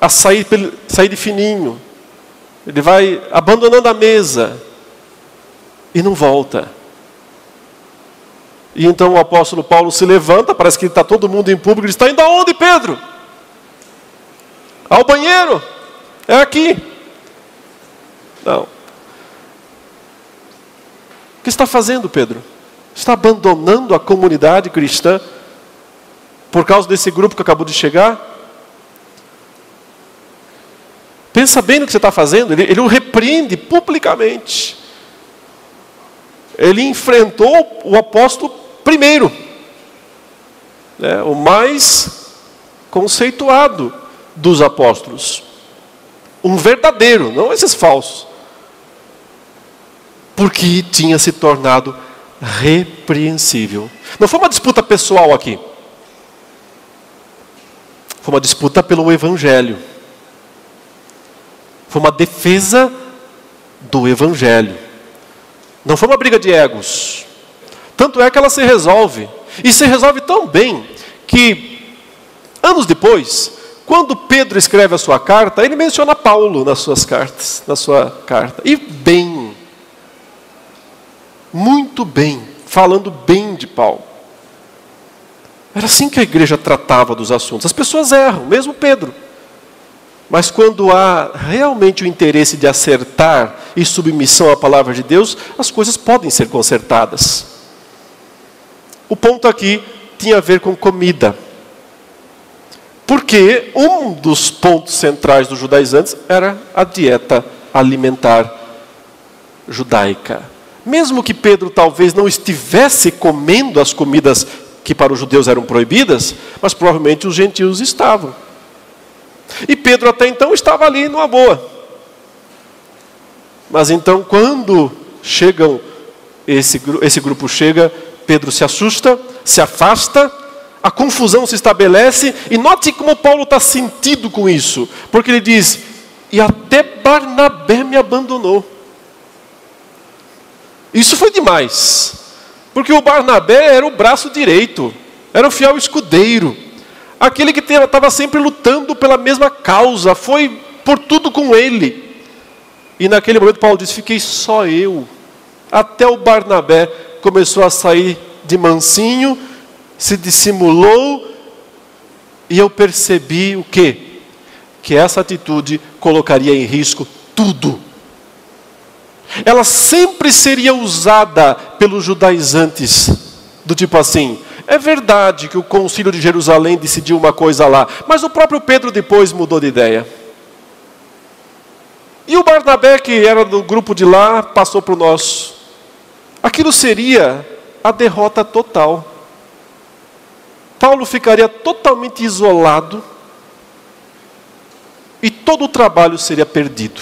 a sair, sair de fininho, ele vai abandonando a mesa e não volta. E então o apóstolo Paulo se levanta, parece que está todo mundo em público, e está indo aonde, Pedro? Ao banheiro. É aqui. Não. O que está fazendo, Pedro? Está abandonando a comunidade cristã por causa desse grupo que acabou de chegar? Pensa bem no que você está fazendo. Ele, ele o repreende publicamente. Ele enfrentou o apóstolo primeiro, né, o mais conceituado dos apóstolos. Um verdadeiro, não esses falsos. Porque tinha se tornado repreensível. Não foi uma disputa pessoal aqui. Foi uma disputa pelo Evangelho. Foi uma defesa do Evangelho. Não foi uma briga de egos. Tanto é que ela se resolve. E se resolve tão bem que, anos depois, quando Pedro escreve a sua carta, ele menciona Paulo nas suas cartas, na sua carta. E bem. Muito bem, falando bem de Paulo. Era assim que a igreja tratava dos assuntos. As pessoas erram, mesmo Pedro. Mas quando há realmente o interesse de acertar e submissão à palavra de Deus, as coisas podem ser consertadas. O ponto aqui tinha a ver com comida. Porque um dos pontos centrais dos judaizantes era a dieta alimentar judaica. Mesmo que Pedro talvez não estivesse comendo as comidas que para os judeus eram proibidas, mas provavelmente os gentios estavam. E Pedro até então estava ali numa boa. Mas então, quando chegam, esse, esse grupo chega, Pedro se assusta, se afasta, a confusão se estabelece, e note como Paulo está sentido com isso, porque ele diz: E até Barnabé me abandonou. Isso foi demais, porque o Barnabé era o braço direito, era o fiel escudeiro, aquele que estava sempre lutando pela mesma causa, foi por tudo com ele. E naquele momento Paulo diz: Fiquei só eu. Até o Barnabé começou a sair de mansinho, se dissimulou, e eu percebi o quê? Que essa atitude colocaria em risco tudo. Ela sempre seria usada pelos judaizantes, do tipo assim: é verdade que o concílio de Jerusalém decidiu uma coisa lá, mas o próprio Pedro depois mudou de ideia. E o Barnabé, que era do grupo de lá, passou para o nosso. Aquilo seria a derrota total. Paulo ficaria totalmente isolado e todo o trabalho seria perdido.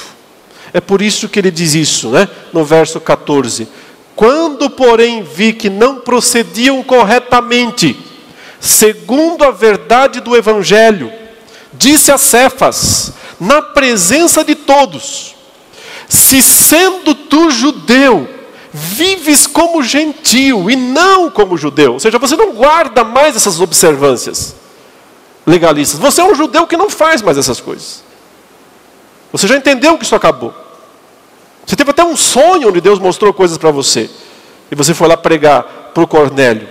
É por isso que ele diz isso, né? No verso 14: Quando, porém, vi que não procediam corretamente, segundo a verdade do evangelho, disse a Cefas, na presença de todos: Se sendo tu judeu, vives como gentio e não como judeu. Ou seja, você não guarda mais essas observâncias legalistas. Você é um judeu que não faz mais essas coisas. Você já entendeu que isso acabou. Você teve até um sonho onde Deus mostrou coisas para você. E você foi lá pregar para o Cornélio.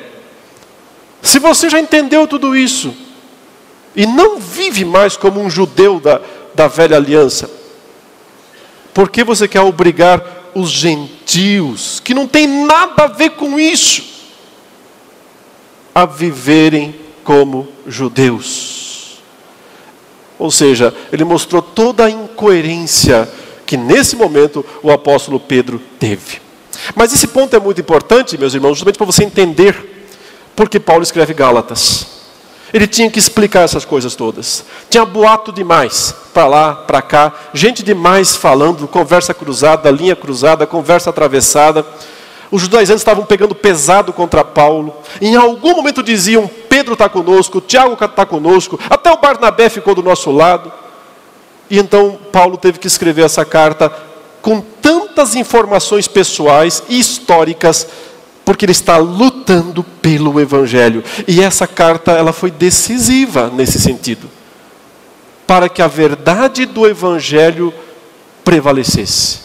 Se você já entendeu tudo isso, e não vive mais como um judeu da, da velha aliança, por que você quer obrigar os gentios, que não tem nada a ver com isso, a viverem como judeus. Ou seja, ele mostrou toda a incoerência que nesse momento o apóstolo Pedro teve. Mas esse ponto é muito importante, meus irmãos, justamente para você entender porque Paulo escreve Gálatas. Ele tinha que explicar essas coisas todas. Tinha boato demais, para lá, para cá, gente demais falando, conversa cruzada, linha cruzada, conversa atravessada. Os judaizantes estavam pegando pesado contra Paulo. Em algum momento diziam: Pedro está conosco, Tiago está conosco, até o Barnabé ficou do nosso lado. E então Paulo teve que escrever essa carta com tantas informações pessoais e históricas, porque ele está lutando pelo evangelho. E essa carta ela foi decisiva nesse sentido, para que a verdade do evangelho prevalecesse.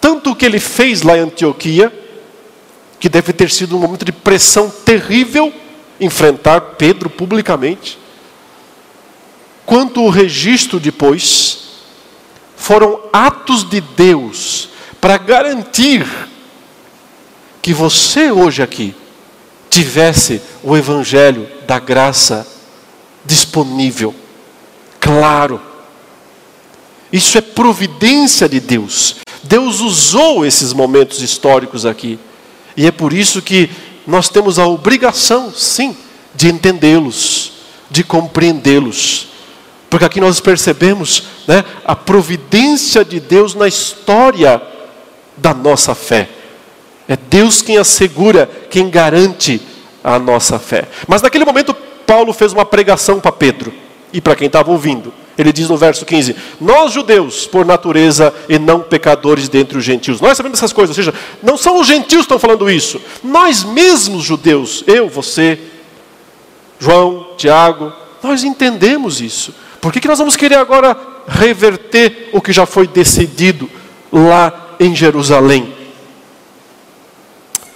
Tanto o que ele fez lá em Antioquia, que deve ter sido um momento de pressão terrível enfrentar Pedro publicamente, quanto o registro depois, foram atos de Deus para garantir que você hoje aqui tivesse o Evangelho da graça disponível, claro. Isso é providência de Deus. Deus usou esses momentos históricos aqui e é por isso que nós temos a obrigação, sim, de entendê-los, de compreendê-los. Porque aqui nós percebemos né, a providência de Deus na história da nossa fé. É Deus quem assegura, quem garante a nossa fé. Mas naquele momento, Paulo fez uma pregação para Pedro e para quem estava ouvindo. Ele diz no verso 15: Nós judeus, por natureza, e não pecadores dentre os gentios. Nós sabemos essas coisas, ou seja, não são os gentios que estão falando isso. Nós mesmos, judeus, eu, você, João, Tiago, nós entendemos isso. Por que, que nós vamos querer agora reverter o que já foi decidido lá em Jerusalém?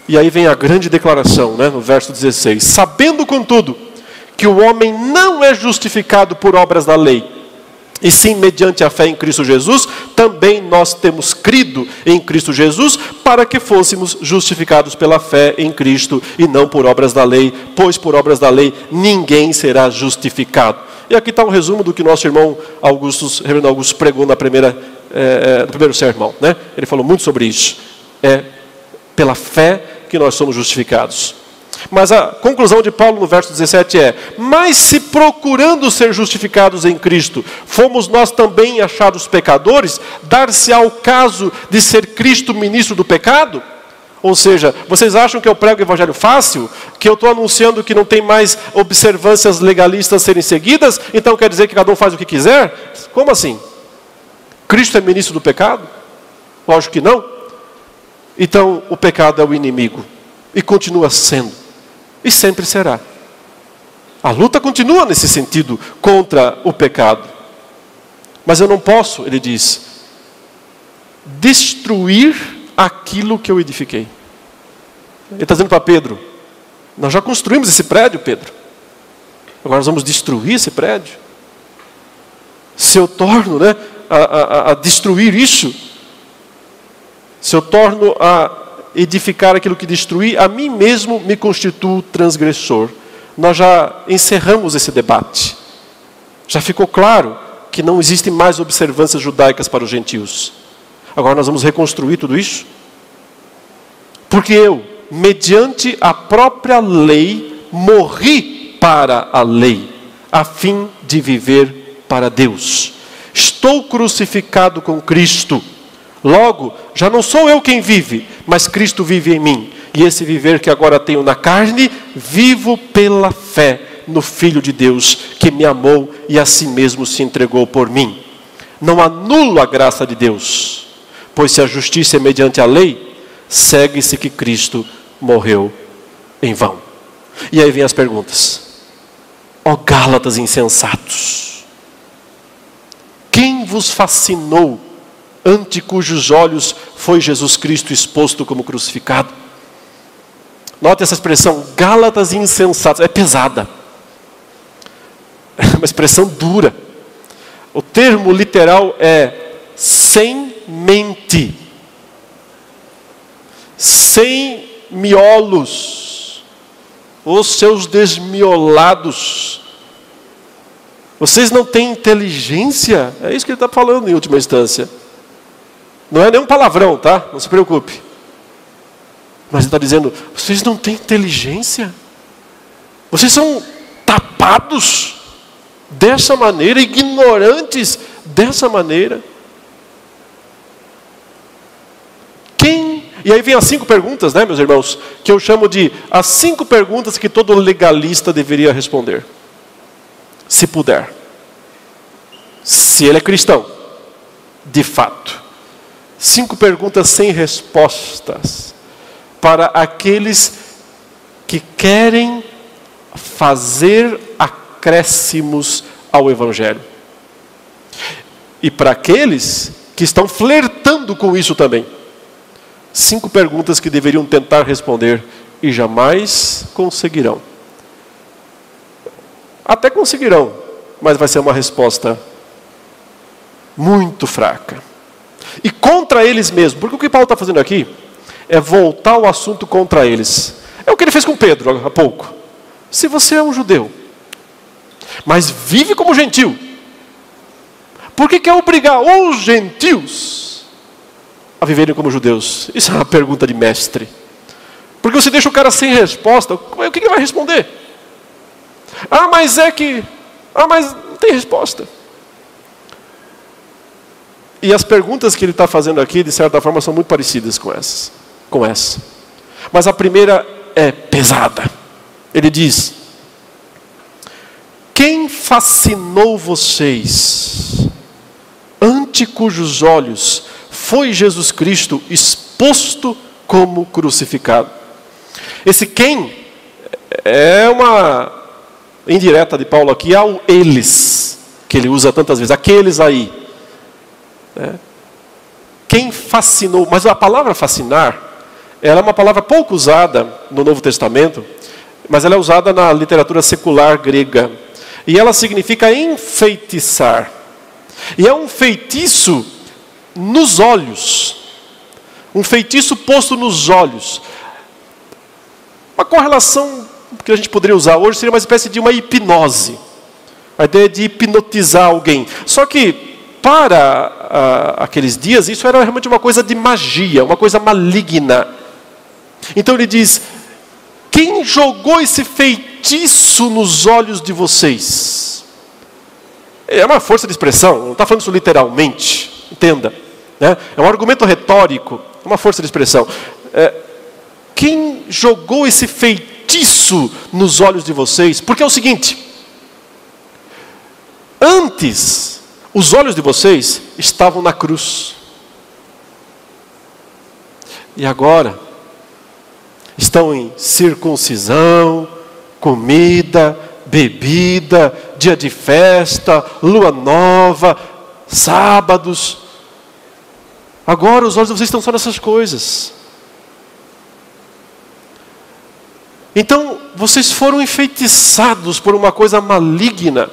E aí vem a grande declaração, né, no verso 16: Sabendo, contudo, que o homem não é justificado por obras da lei, e sim mediante a fé em Cristo Jesus, também nós temos crido em Cristo Jesus para que fôssemos justificados pela fé em Cristo e não por obras da lei, pois por obras da lei ninguém será justificado. E aqui está um resumo do que nosso irmão Augusto, reverendo Augusto, pregou na primeira, é, no primeiro sermão. Né? Ele falou muito sobre isso. É pela fé que nós somos justificados. Mas a conclusão de Paulo no verso 17 é: Mas se procurando ser justificados em Cristo, fomos nós também achados pecadores, dar-se ao caso de ser Cristo ministro do pecado? Ou seja, vocês acham que eu prego o evangelho fácil? Que eu estou anunciando que não tem mais observâncias legalistas serem seguidas? Então quer dizer que cada um faz o que quiser? Como assim? Cristo é ministro do pecado? Lógico que não. Então o pecado é o inimigo. E continua sendo e sempre será. A luta continua nesse sentido contra o pecado. Mas eu não posso, ele diz, destruir aquilo que eu edifiquei. Ele está dizendo para Pedro: Nós já construímos esse prédio, Pedro. Agora nós vamos destruir esse prédio. Se eu torno né, a, a, a destruir isso, se eu torno a edificar aquilo que destruí, a mim mesmo me constituo transgressor. Nós já encerramos esse debate. Já ficou claro que não existem mais observâncias judaicas para os gentios. Agora nós vamos reconstruir tudo isso? Porque eu, mediante a própria lei, morri para a lei, a fim de viver para Deus. Estou crucificado com Cristo Logo, já não sou eu quem vive, mas Cristo vive em mim. E esse viver que agora tenho na carne, vivo pela fé no Filho de Deus, que me amou e a si mesmo se entregou por mim. Não anulo a graça de Deus, pois se a justiça é mediante a lei, segue-se que Cristo morreu em vão. E aí vem as perguntas. Ó oh, Gálatas insensatos, quem vos fascinou ante cujos olhos foi Jesus Cristo exposto como crucificado. Note essa expressão, Gálatas insensatos, é pesada. [LAUGHS] É uma expressão dura. O termo literal é sem mente, sem miolos, os seus desmiolados. Vocês não têm inteligência? É isso que ele está falando em última instância. Não é nenhum palavrão, tá? Não se preocupe. Mas ele está dizendo: vocês não têm inteligência? Vocês são tapados dessa maneira, ignorantes dessa maneira. Quem E aí vem as cinco perguntas, né, meus irmãos, que eu chamo de as cinco perguntas que todo legalista deveria responder. Se puder. Se ele é cristão, de fato. Cinco perguntas sem respostas para aqueles que querem fazer acréscimos ao Evangelho. E para aqueles que estão flertando com isso também. Cinco perguntas que deveriam tentar responder e jamais conseguirão. Até conseguirão, mas vai ser uma resposta muito fraca. E contra eles mesmos, porque o que Paulo está fazendo aqui é voltar o assunto contra eles. É o que ele fez com Pedro há pouco. Se você é um judeu, mas vive como gentil, por que quer obrigar os gentios a viverem como judeus? Isso é uma pergunta de mestre. Porque você deixa o cara sem resposta, o que ele vai responder? Ah, mas é que. Ah, mas não tem resposta. E as perguntas que ele está fazendo aqui, de certa forma, são muito parecidas com essas. Com essa. Mas a primeira é pesada. Ele diz: Quem fascinou vocês, ante cujos olhos foi Jesus Cristo exposto como crucificado? Esse quem é uma indireta de Paulo aqui ao eles, que ele usa tantas vezes, aqueles aí. É. Quem fascinou, mas a palavra fascinar, ela é uma palavra pouco usada no Novo Testamento, mas ela é usada na literatura secular grega. E ela significa enfeitiçar. E é um feitiço nos olhos. Um feitiço posto nos olhos. Uma correlação que a gente poderia usar hoje seria uma espécie de uma hipnose. A ideia de hipnotizar alguém. Só que, para uh, aqueles dias, isso era realmente uma coisa de magia, uma coisa maligna. Então ele diz: Quem jogou esse feitiço nos olhos de vocês? É uma força de expressão, não está falando isso literalmente, entenda. Né? É um argumento retórico, é uma força de expressão. É, quem jogou esse feitiço nos olhos de vocês? Porque é o seguinte: antes, os olhos de vocês estavam na cruz. E agora, estão em circuncisão, comida, bebida, dia de festa, lua nova, sábados. Agora os olhos de vocês estão só nessas coisas. Então, vocês foram enfeitiçados por uma coisa maligna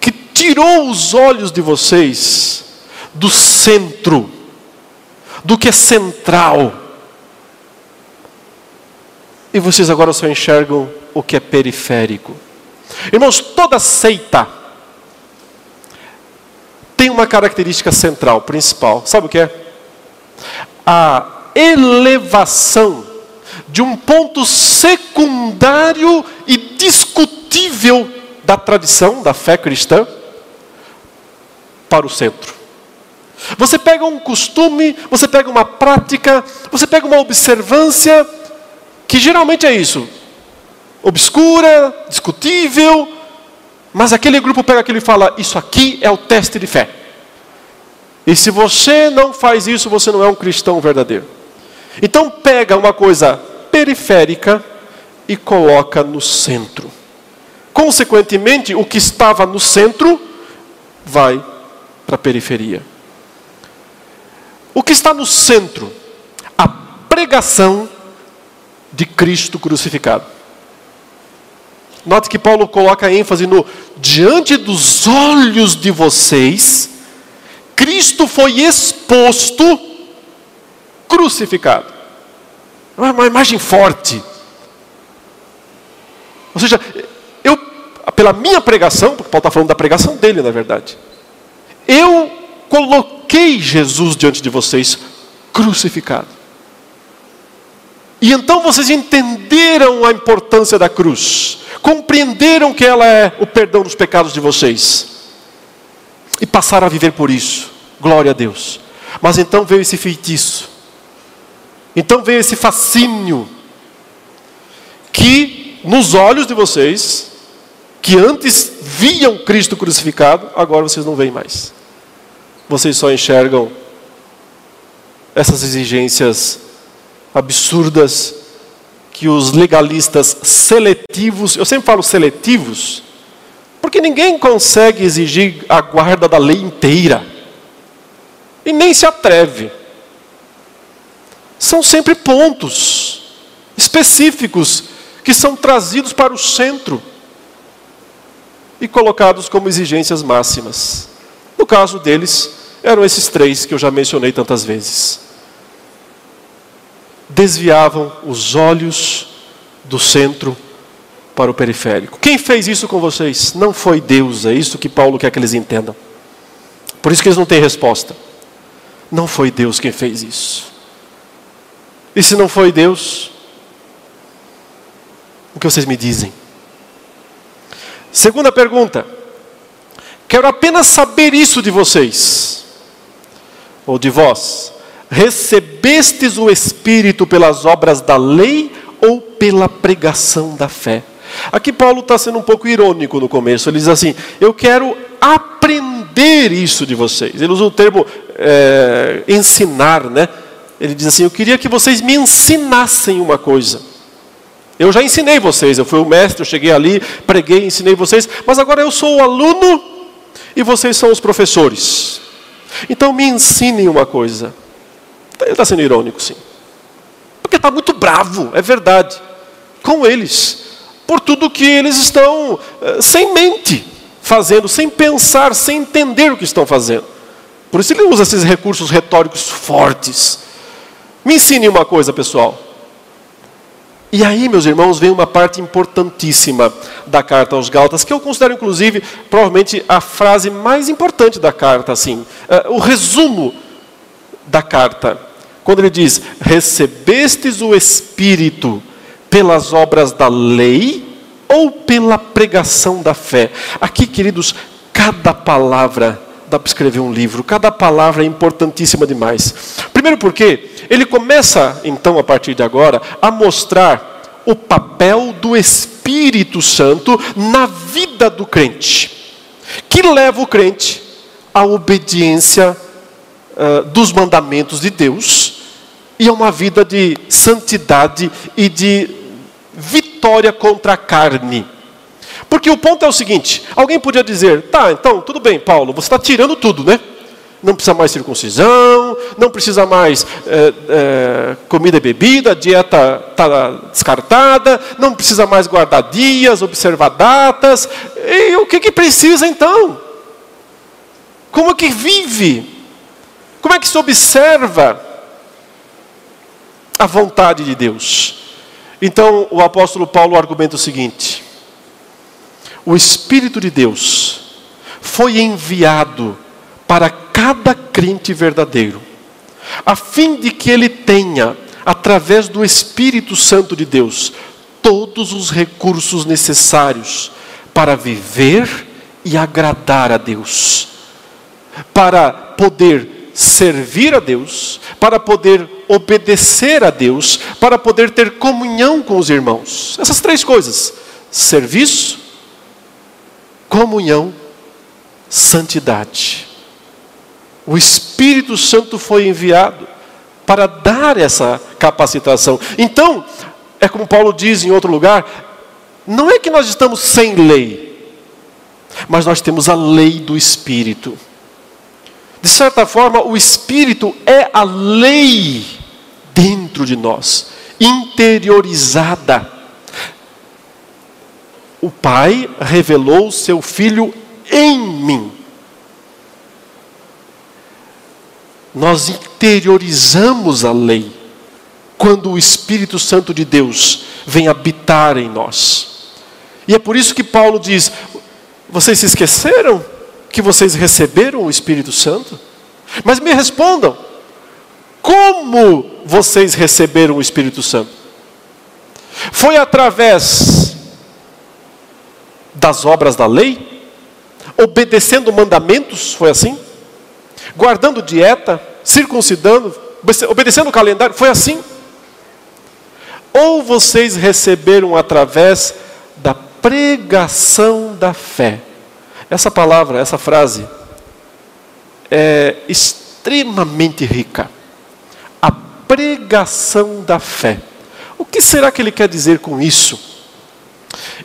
que tirou os olhos de vocês do centro, do que é central e vocês agora só enxergam o que é periférico. Irmãos, toda seita tem uma característica central, principal. Sabe o que é? A elevação de um ponto secundário e discutível da tradição, da fé cristã, para o centro. Você pega um costume, você pega uma prática, você pega uma observância, que geralmente é isso, obscura, discutível, mas aquele grupo pega aquilo e fala: Isso aqui é o teste de fé. E se você não faz isso, você não é um cristão verdadeiro. Então pega uma coisa periférica e coloca no centro. Consequentemente, o que estava no centro vai para a periferia. O que está no centro? A pregação de Cristo crucificado. Note que Paulo coloca ênfase no diante dos olhos de vocês, Cristo foi exposto crucificado. É uma imagem forte. Ou seja, eu, pela minha pregação, porque Paulo está falando da pregação dele, na verdade, eu coloquei Jesus diante de vocês crucificado. E então vocês entenderam a importância da cruz, compreenderam que ela é o perdão dos pecados de vocês, e passaram a viver por isso. Glória a Deus. Mas então veio esse feitiço. Então veio esse fascínio que nos olhos de vocês, que antes viam Cristo crucificado, agora vocês não veem mais. Vocês só enxergam essas exigências absurdas que os legalistas seletivos, eu sempre falo seletivos, porque ninguém consegue exigir a guarda da lei inteira. E nem se atreve. São sempre pontos específicos que são trazidos para o centro e colocados como exigências máximas. No caso deles, eram esses três que eu já mencionei tantas vezes. Desviavam os olhos do centro para o periférico. Quem fez isso com vocês? Não foi Deus, é isso que Paulo quer que eles entendam. Por isso que eles não têm resposta. Não foi Deus quem fez isso. E se não foi Deus, o que vocês me dizem? Segunda pergunta. Quero apenas saber isso de vocês, ou de vós. Recebestes o Espírito pelas obras da lei ou pela pregação da fé? Aqui Paulo está sendo um pouco irônico no começo. Ele diz assim: Eu quero aprender isso de vocês. Ele usa o termo é, ensinar, né? Ele diz assim: Eu queria que vocês me ensinassem uma coisa. Eu já ensinei vocês, eu fui o mestre, eu cheguei ali, preguei, ensinei vocês, mas agora eu sou o aluno e vocês são os professores. Então me ensinem uma coisa. Ele está sendo irônico, sim. Porque está muito bravo, é verdade, com eles, por tudo que eles estão uh, sem mente fazendo, sem pensar, sem entender o que estão fazendo. Por isso ele usa esses recursos retóricos fortes. Me ensine uma coisa, pessoal. E aí, meus irmãos, vem uma parte importantíssima da carta aos Gálatas, que eu considero, inclusive, provavelmente a frase mais importante da carta, assim, uh, o resumo da carta. Quando ele diz: Recebestes o Espírito pelas obras da lei ou pela pregação da fé? Aqui, queridos, cada palavra dá para escrever um livro, cada palavra é importantíssima demais. Primeiro porque ele começa, então, a partir de agora, a mostrar o papel do Espírito Santo na vida do crente, que leva o crente à obediência uh, dos mandamentos de Deus e a uma vida de santidade e de vitória contra a carne. Porque o ponto é o seguinte: alguém podia dizer, tá, então, tudo bem, Paulo, você está tirando tudo, né? Não precisa mais circuncisão, não precisa mais é, é, comida e bebida, a dieta está descartada, não precisa mais guardar dias, observar datas. E o que, que precisa então? Como é que vive? Como é que se observa a vontade de Deus? Então o apóstolo Paulo argumenta o seguinte: o Espírito de Deus foi enviado para cada crente verdadeiro, a fim de que ele tenha, através do Espírito Santo de Deus, todos os recursos necessários para viver e agradar a Deus, para poder servir a Deus, para poder obedecer a Deus, para poder ter comunhão com os irmãos. Essas três coisas: serviço, comunhão, santidade. O Espírito Santo foi enviado para dar essa capacitação. Então, é como Paulo diz em outro lugar: não é que nós estamos sem lei, mas nós temos a lei do Espírito. De certa forma, o Espírito é a lei dentro de nós, interiorizada o Pai revelou seu Filho em mim. Nós interiorizamos a lei quando o Espírito Santo de Deus vem habitar em nós. E é por isso que Paulo diz: vocês se esqueceram que vocês receberam o Espírito Santo? Mas me respondam: como vocês receberam o Espírito Santo? Foi através das obras da lei, obedecendo mandamentos, foi assim? Guardando dieta, circuncidando, obedecendo o calendário, foi assim? ou vocês receberam através da pregação da fé. Essa palavra, essa frase, é extremamente rica. A pregação da fé. O que será que ele quer dizer com isso?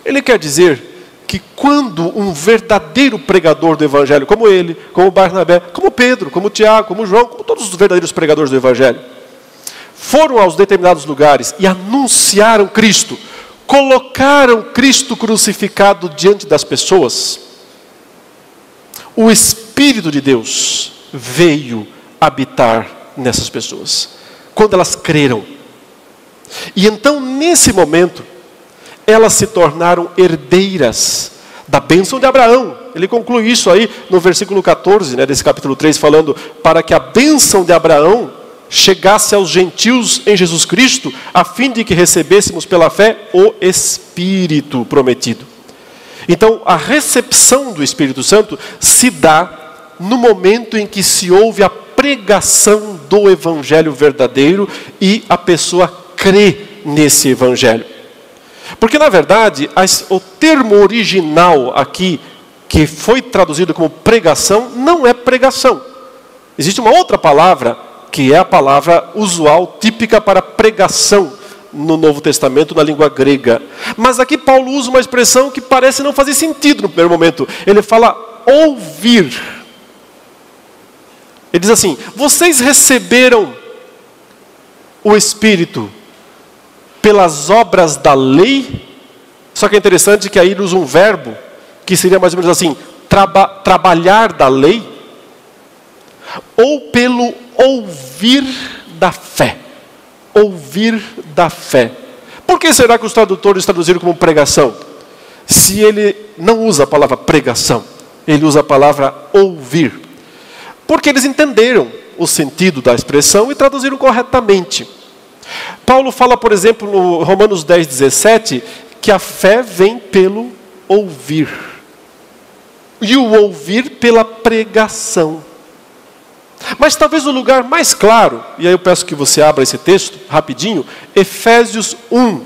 Ele quer dizer que quando um verdadeiro pregador do Evangelho, como ele, como Barnabé, como Pedro, como Tiago, como João, como todos os verdadeiros pregadores do Evangelho, foram aos determinados lugares e anunciaram Cristo, colocaram Cristo crucificado diante das pessoas, o Espírito de Deus veio habitar nessas pessoas, quando elas creram. E então, nesse momento, elas se tornaram herdeiras da bênção de Abraão. Ele conclui isso aí no versículo 14, né, desse capítulo 3, falando: para que a bênção de Abraão chegasse aos gentios em Jesus Cristo, a fim de que recebêssemos pela fé o Espírito prometido. Então, a recepção do Espírito Santo se dá no momento em que se ouve a pregação do Evangelho verdadeiro e a pessoa crê nesse Evangelho. Porque, na verdade, o termo original aqui, que foi traduzido como pregação, não é pregação. Existe uma outra palavra, que é a palavra usual, típica para pregação no Novo Testamento, na língua grega. Mas aqui Paulo usa uma expressão que parece não fazer sentido no primeiro momento. Ele fala ouvir. Ele diz assim: Vocês receberam o Espírito pelas obras da lei. Só que é interessante que aí ele usa um verbo que seria mais ou menos assim: traba, trabalhar da lei, ou pelo ouvir da fé. Ouvir da fé. Por que será que os tradutores traduziram como pregação? Se ele não usa a palavra pregação, ele usa a palavra ouvir. Porque eles entenderam o sentido da expressão e traduziram corretamente. Paulo fala, por exemplo, no Romanos 10, 17, que a fé vem pelo ouvir. E o ouvir pela pregação. Mas talvez o lugar mais claro, e aí eu peço que você abra esse texto rapidinho, Efésios 1,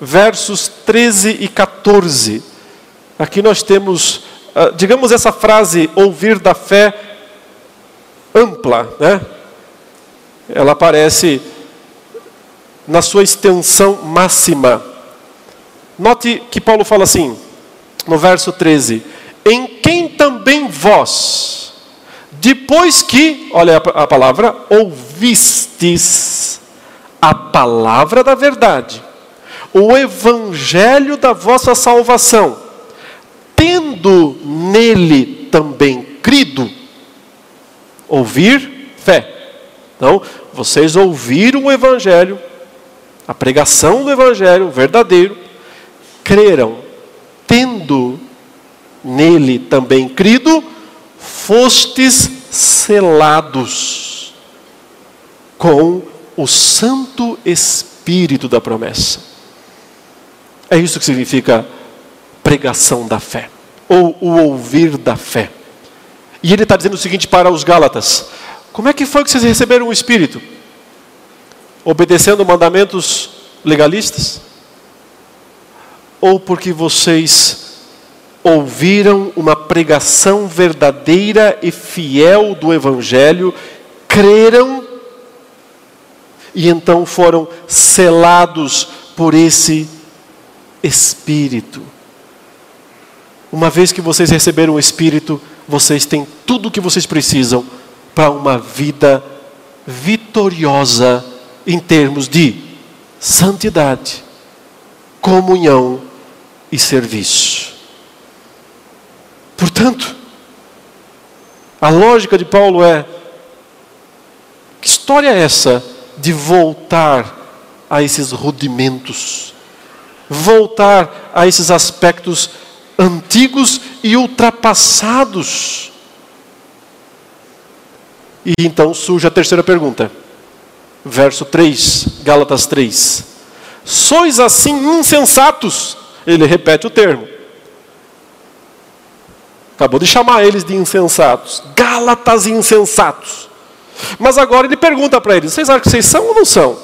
versos 13 e 14. Aqui nós temos, ah, digamos, essa frase, ouvir da fé ampla, né? Ela aparece na sua extensão máxima. Note que Paulo fala assim, no verso 13: Em quem também vós, depois que, olha a palavra, ouvistes a palavra da verdade, o evangelho da vossa salvação, tendo nele também crido, ouvir fé. Então, vocês ouviram o evangelho, a pregação do Evangelho verdadeiro, creram, tendo nele também crido, fostes selados com o Santo Espírito da promessa. É isso que significa pregação da fé, ou o ouvir da fé. E ele está dizendo o seguinte para os Gálatas: como é que foi que vocês receberam o Espírito? obedecendo mandamentos legalistas? Ou porque vocês ouviram uma pregação verdadeira e fiel do Evangelho, creram e então foram selados por esse Espírito. Uma vez que vocês receberam o Espírito, vocês têm tudo o que vocês precisam para uma vida vitoriosa em termos de santidade, comunhão e serviço. Portanto, a lógica de Paulo é: que história é essa de voltar a esses rudimentos, voltar a esses aspectos antigos e ultrapassados? E então surge a terceira pergunta verso 3, Gálatas 3. Sois assim insensatos. Ele repete o termo. Acabou de chamar eles de insensatos. Gálatas insensatos. Mas agora ele pergunta para eles: vocês acham que vocês são ou não são?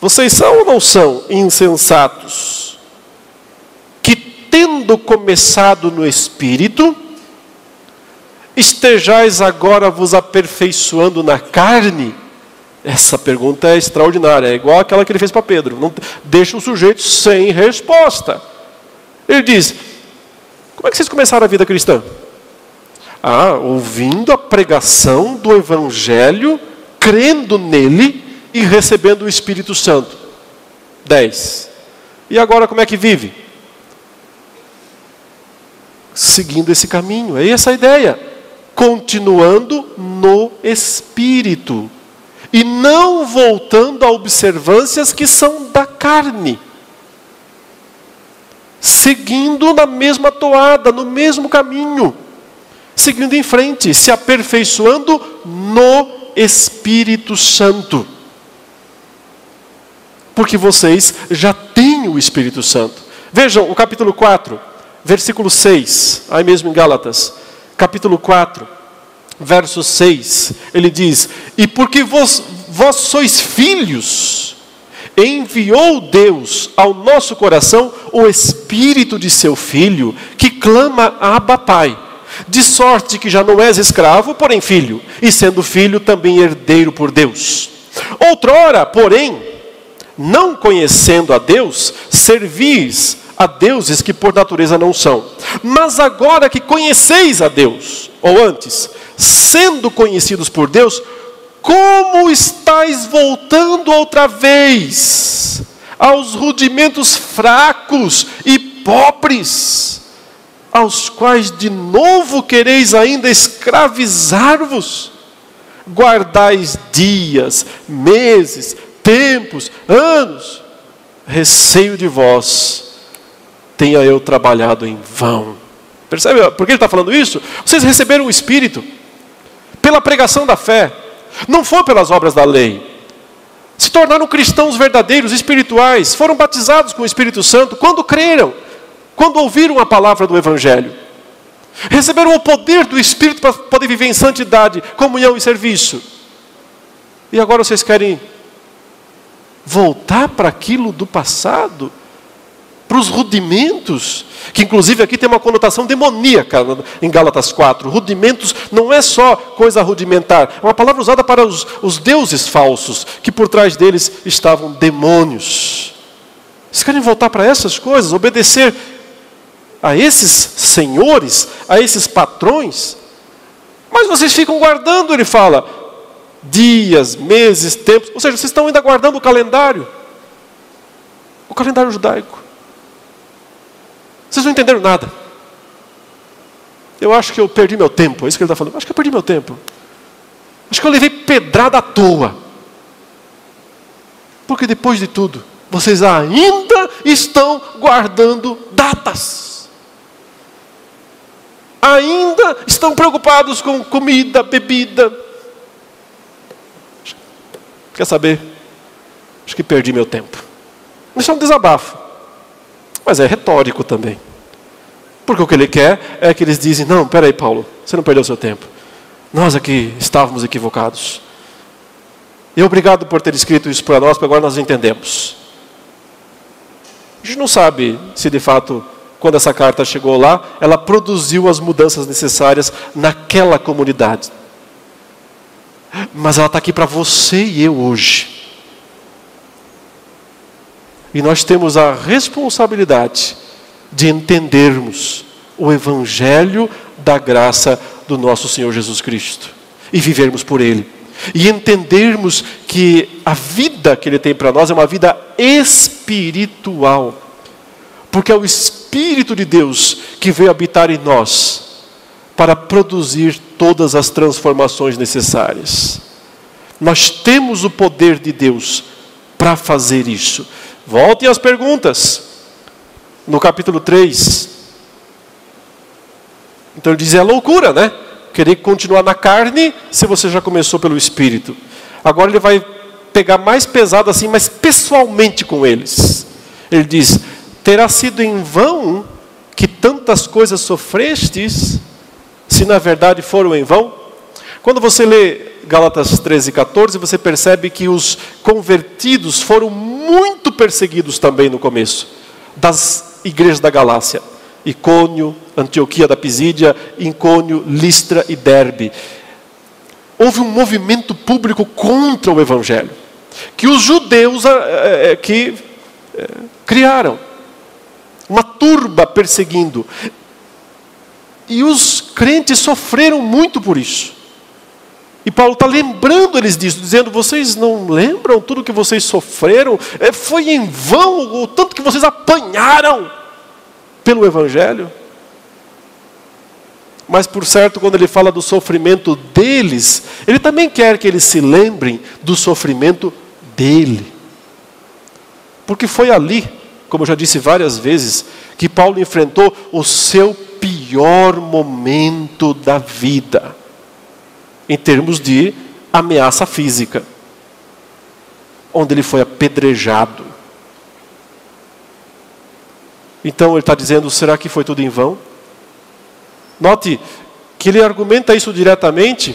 Vocês são ou não são insensatos? Que tendo começado no espírito, estejais agora vos aperfeiçoando na carne? Essa pergunta é extraordinária, é igual aquela que ele fez para Pedro. Não, deixa o sujeito sem resposta. Ele diz: Como é que vocês começaram a vida cristã? Ah, ouvindo a pregação do Evangelho, crendo nele e recebendo o Espírito Santo. 10. E agora como é que vive? Seguindo esse caminho, é essa a ideia. Continuando no Espírito. E não voltando a observâncias que são da carne. Seguindo na mesma toada, no mesmo caminho. Seguindo em frente, se aperfeiçoando no Espírito Santo porque vocês já têm o Espírito Santo. Vejam o capítulo 4, versículo 6, aí mesmo em Gálatas, capítulo 4, verso 6, ele diz: E porque vós, vós sois filhos, enviou Deus ao nosso coração o Espírito de seu Filho, que clama Abba Pai. De sorte que já não és escravo, porém filho, e sendo filho também herdeiro por Deus. Outrora, porém, não conhecendo a Deus, servis a deuses que por natureza não são. Mas agora que conheceis a Deus, ou antes, sendo conhecidos por Deus, como estáis voltando outra vez aos rudimentos fracos e pobres, aos quais de novo quereis ainda escravizar-vos? Guardais dias, meses, tempos, anos, receio de vós, tenha eu trabalhado em vão. Percebe por que ele está falando isso? Vocês receberam o Espírito pela pregação da fé, não foi pelas obras da lei. Se tornaram cristãos verdadeiros, espirituais, foram batizados com o Espírito Santo quando creram, quando ouviram a palavra do Evangelho. Receberam o poder do Espírito para poder viver em santidade, comunhão e serviço. E agora vocês querem voltar para aquilo do passado, para os rudimentos, que inclusive aqui tem uma conotação demoníaca em Gálatas 4. Rudimentos não é só coisa rudimentar, é uma palavra usada para os, os deuses falsos, que por trás deles estavam demônios. Vocês querem voltar para essas coisas, obedecer a esses senhores, a esses patrões? Mas vocês ficam guardando, ele fala, dias, meses, tempos. Ou seja, vocês estão ainda guardando o calendário. O calendário judaico. Vocês não entenderam nada. Eu acho que eu perdi meu tempo. É isso que ele está falando. Acho que eu perdi meu tempo. Acho que eu levei pedrada à toa. Porque depois de tudo, vocês ainda estão guardando datas. Ainda estão preocupados com comida, bebida, Quer saber? Acho que perdi meu tempo. Isso é um desabafo. Mas é retórico também. Porque o que ele quer é que eles dizem: Não, peraí, Paulo, você não perdeu seu tempo. Nós aqui estávamos equivocados. E obrigado por ter escrito isso para nós, porque agora nós entendemos. A gente não sabe se de fato, quando essa carta chegou lá, ela produziu as mudanças necessárias naquela comunidade mas ela está aqui para você e eu hoje. E nós temos a responsabilidade de entendermos o Evangelho da graça do nosso Senhor Jesus Cristo e vivermos por Ele. E entendermos que a vida que Ele tem para nós é uma vida espiritual, porque é o Espírito de Deus que veio habitar em nós para produzir todas as transformações necessárias. Nós temos o poder de Deus para fazer isso. Voltem às perguntas. No capítulo 3. Então ele diz: é loucura, né? Querer continuar na carne se você já começou pelo Espírito. Agora ele vai pegar mais pesado assim, mas pessoalmente com eles. Ele diz: terá sido em vão que tantas coisas sofrestes se na verdade foram em vão? Quando você lê Gálatas 13 e 14, você percebe que os convertidos foram muito perseguidos também no começo, das igrejas da Galácia. Icônio, Antioquia da Pisídia, Incônio, Listra e Derbe. Houve um movimento público contra o Evangelho, que os judeus é, que é, criaram. Uma turba perseguindo. E os crentes sofreram muito por isso. E Paulo está lembrando eles disso, dizendo: vocês não lembram tudo que vocês sofreram? É, foi em vão o tanto que vocês apanharam pelo Evangelho. Mas, por certo, quando ele fala do sofrimento deles, ele também quer que eles se lembrem do sofrimento dele. Porque foi ali, como eu já disse várias vezes, que Paulo enfrentou o seu pior momento da vida, em termos de ameaça física, onde ele foi apedrejado. Então ele está dizendo: será que foi tudo em vão? Note que ele argumenta isso diretamente,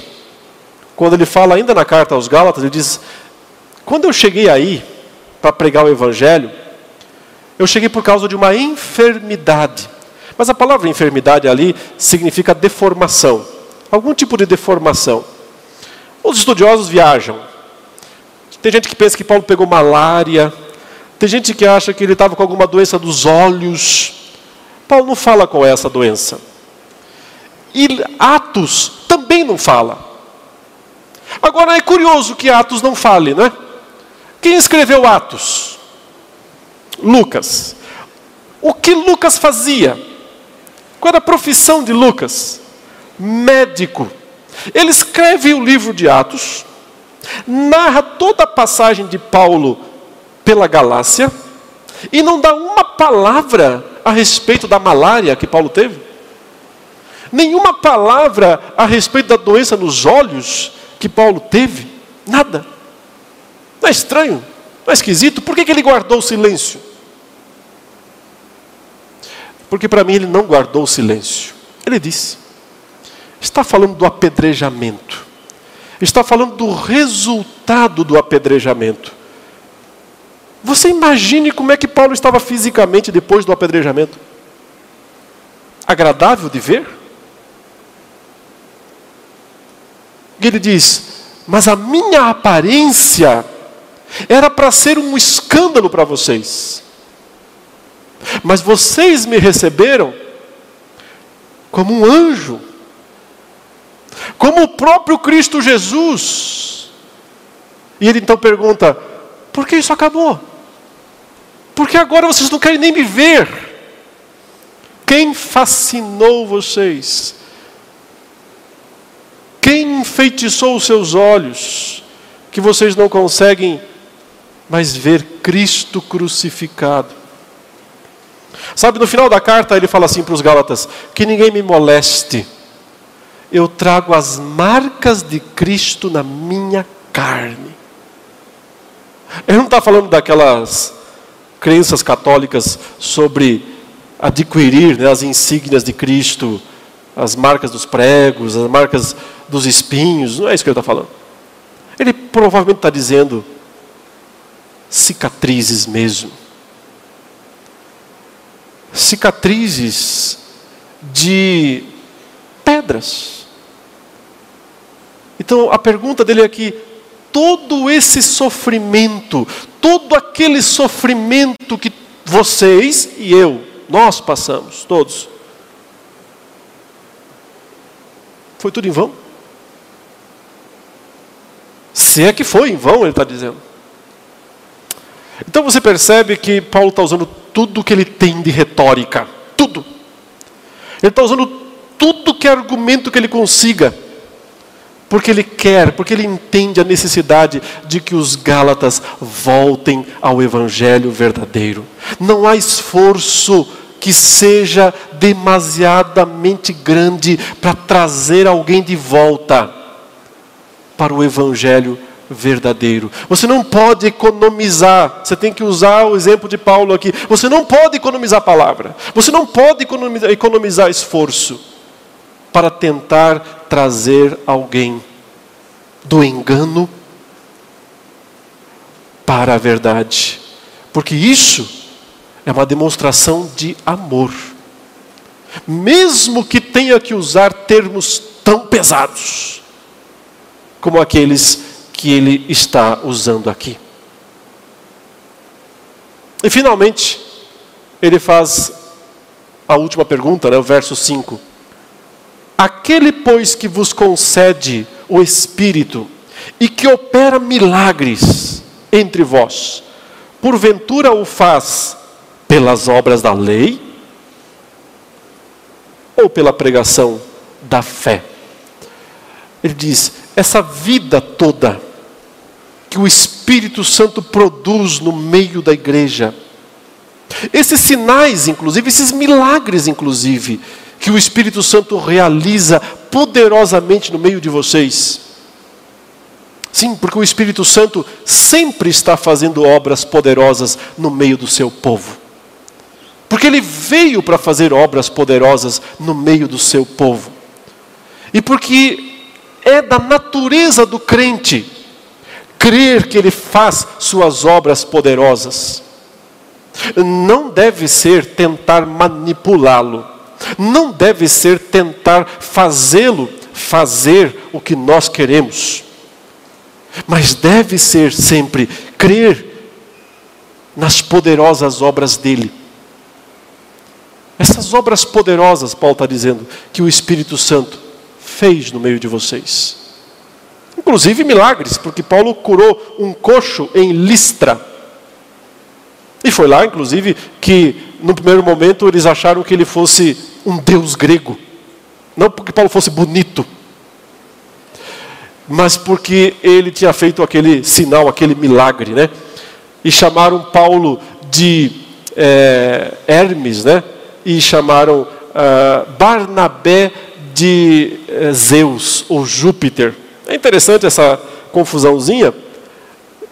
quando ele fala ainda na carta aos Gálatas, ele diz: quando eu cheguei aí para pregar o Evangelho, eu cheguei por causa de uma enfermidade. Mas a palavra enfermidade ali significa deformação, algum tipo de deformação. Os estudiosos viajam. Tem gente que pensa que Paulo pegou malária, tem gente que acha que ele estava com alguma doença dos olhos. Paulo não fala com essa doença. E Atos também não fala. Agora é curioso que Atos não fale, né? Quem escreveu Atos? Lucas. O que Lucas fazia? Qual era a profissão de Lucas? Médico. Ele escreve o livro de Atos, narra toda a passagem de Paulo pela Galácia e não dá uma palavra a respeito da malária que Paulo teve nenhuma palavra a respeito da doença nos olhos que Paulo teve. Nada. Não é estranho? Não é esquisito? Por que, que ele guardou o silêncio? Porque para mim ele não guardou o silêncio. Ele disse: está falando do apedrejamento, está falando do resultado do apedrejamento. Você imagine como é que Paulo estava fisicamente depois do apedrejamento? Agradável de ver? ele diz: Mas a minha aparência era para ser um escândalo para vocês. Mas vocês me receberam como um anjo, como o próprio Cristo Jesus. E ele então pergunta: por que isso acabou? Porque agora vocês não querem nem me ver. Quem fascinou vocês? Quem enfeitiçou os seus olhos, que vocês não conseguem mais ver Cristo crucificado? Sabe, no final da carta ele fala assim para os Gálatas: que ninguém me moleste, eu trago as marcas de Cristo na minha carne. Ele não está falando daquelas crenças católicas sobre adquirir né, as insígnias de Cristo, as marcas dos pregos, as marcas dos espinhos, não é isso que ele está falando. Ele provavelmente está dizendo cicatrizes mesmo. Cicatrizes de pedras. Então a pergunta dele aqui: todo esse sofrimento, todo aquele sofrimento que vocês e eu, nós passamos, todos, foi tudo em vão? Se é que foi em vão, ele está dizendo. Então você percebe que Paulo está usando tudo que ele tem de retórica. Tudo. Ele está usando tudo que é argumento que ele consiga. Porque ele quer, porque ele entende a necessidade de que os Gálatas voltem ao Evangelho verdadeiro. Não há esforço que seja demasiadamente grande para trazer alguém de volta para o evangelho verdadeiro. Você não pode economizar, você tem que usar o exemplo de Paulo aqui. Você não pode economizar palavra, você não pode economizar, economizar esforço para tentar trazer alguém do engano para a verdade. Porque isso é uma demonstração de amor. Mesmo que tenha que usar termos tão pesados como aqueles que ele está usando aqui. E finalmente, ele faz a última pergunta, né, o verso 5. Aquele, pois, que vos concede o Espírito e que opera milagres entre vós, porventura o faz pelas obras da lei ou pela pregação da fé? Ele diz: essa vida toda que o Espírito Santo produz no meio da igreja, esses sinais, inclusive, esses milagres, inclusive, que o Espírito Santo realiza poderosamente no meio de vocês. Sim, porque o Espírito Santo sempre está fazendo obras poderosas no meio do seu povo. Porque ele veio para fazer obras poderosas no meio do seu povo. E porque é da natureza do crente crer que ele faz suas obras poderosas. Não deve ser tentar manipulá-lo não deve ser tentar fazê-lo fazer o que nós queremos, mas deve ser sempre crer nas poderosas obras dele. Essas obras poderosas, Paulo está dizendo, que o Espírito Santo fez no meio de vocês. Inclusive milagres, porque Paulo curou um coxo em Listra. E foi lá, inclusive, que no primeiro momento eles acharam que ele fosse um deus grego. Não porque Paulo fosse bonito, mas porque ele tinha feito aquele sinal, aquele milagre, né? E chamaram Paulo de é, Hermes, né? E chamaram uh, Barnabé de uh, Zeus ou Júpiter. É interessante essa confusãozinha,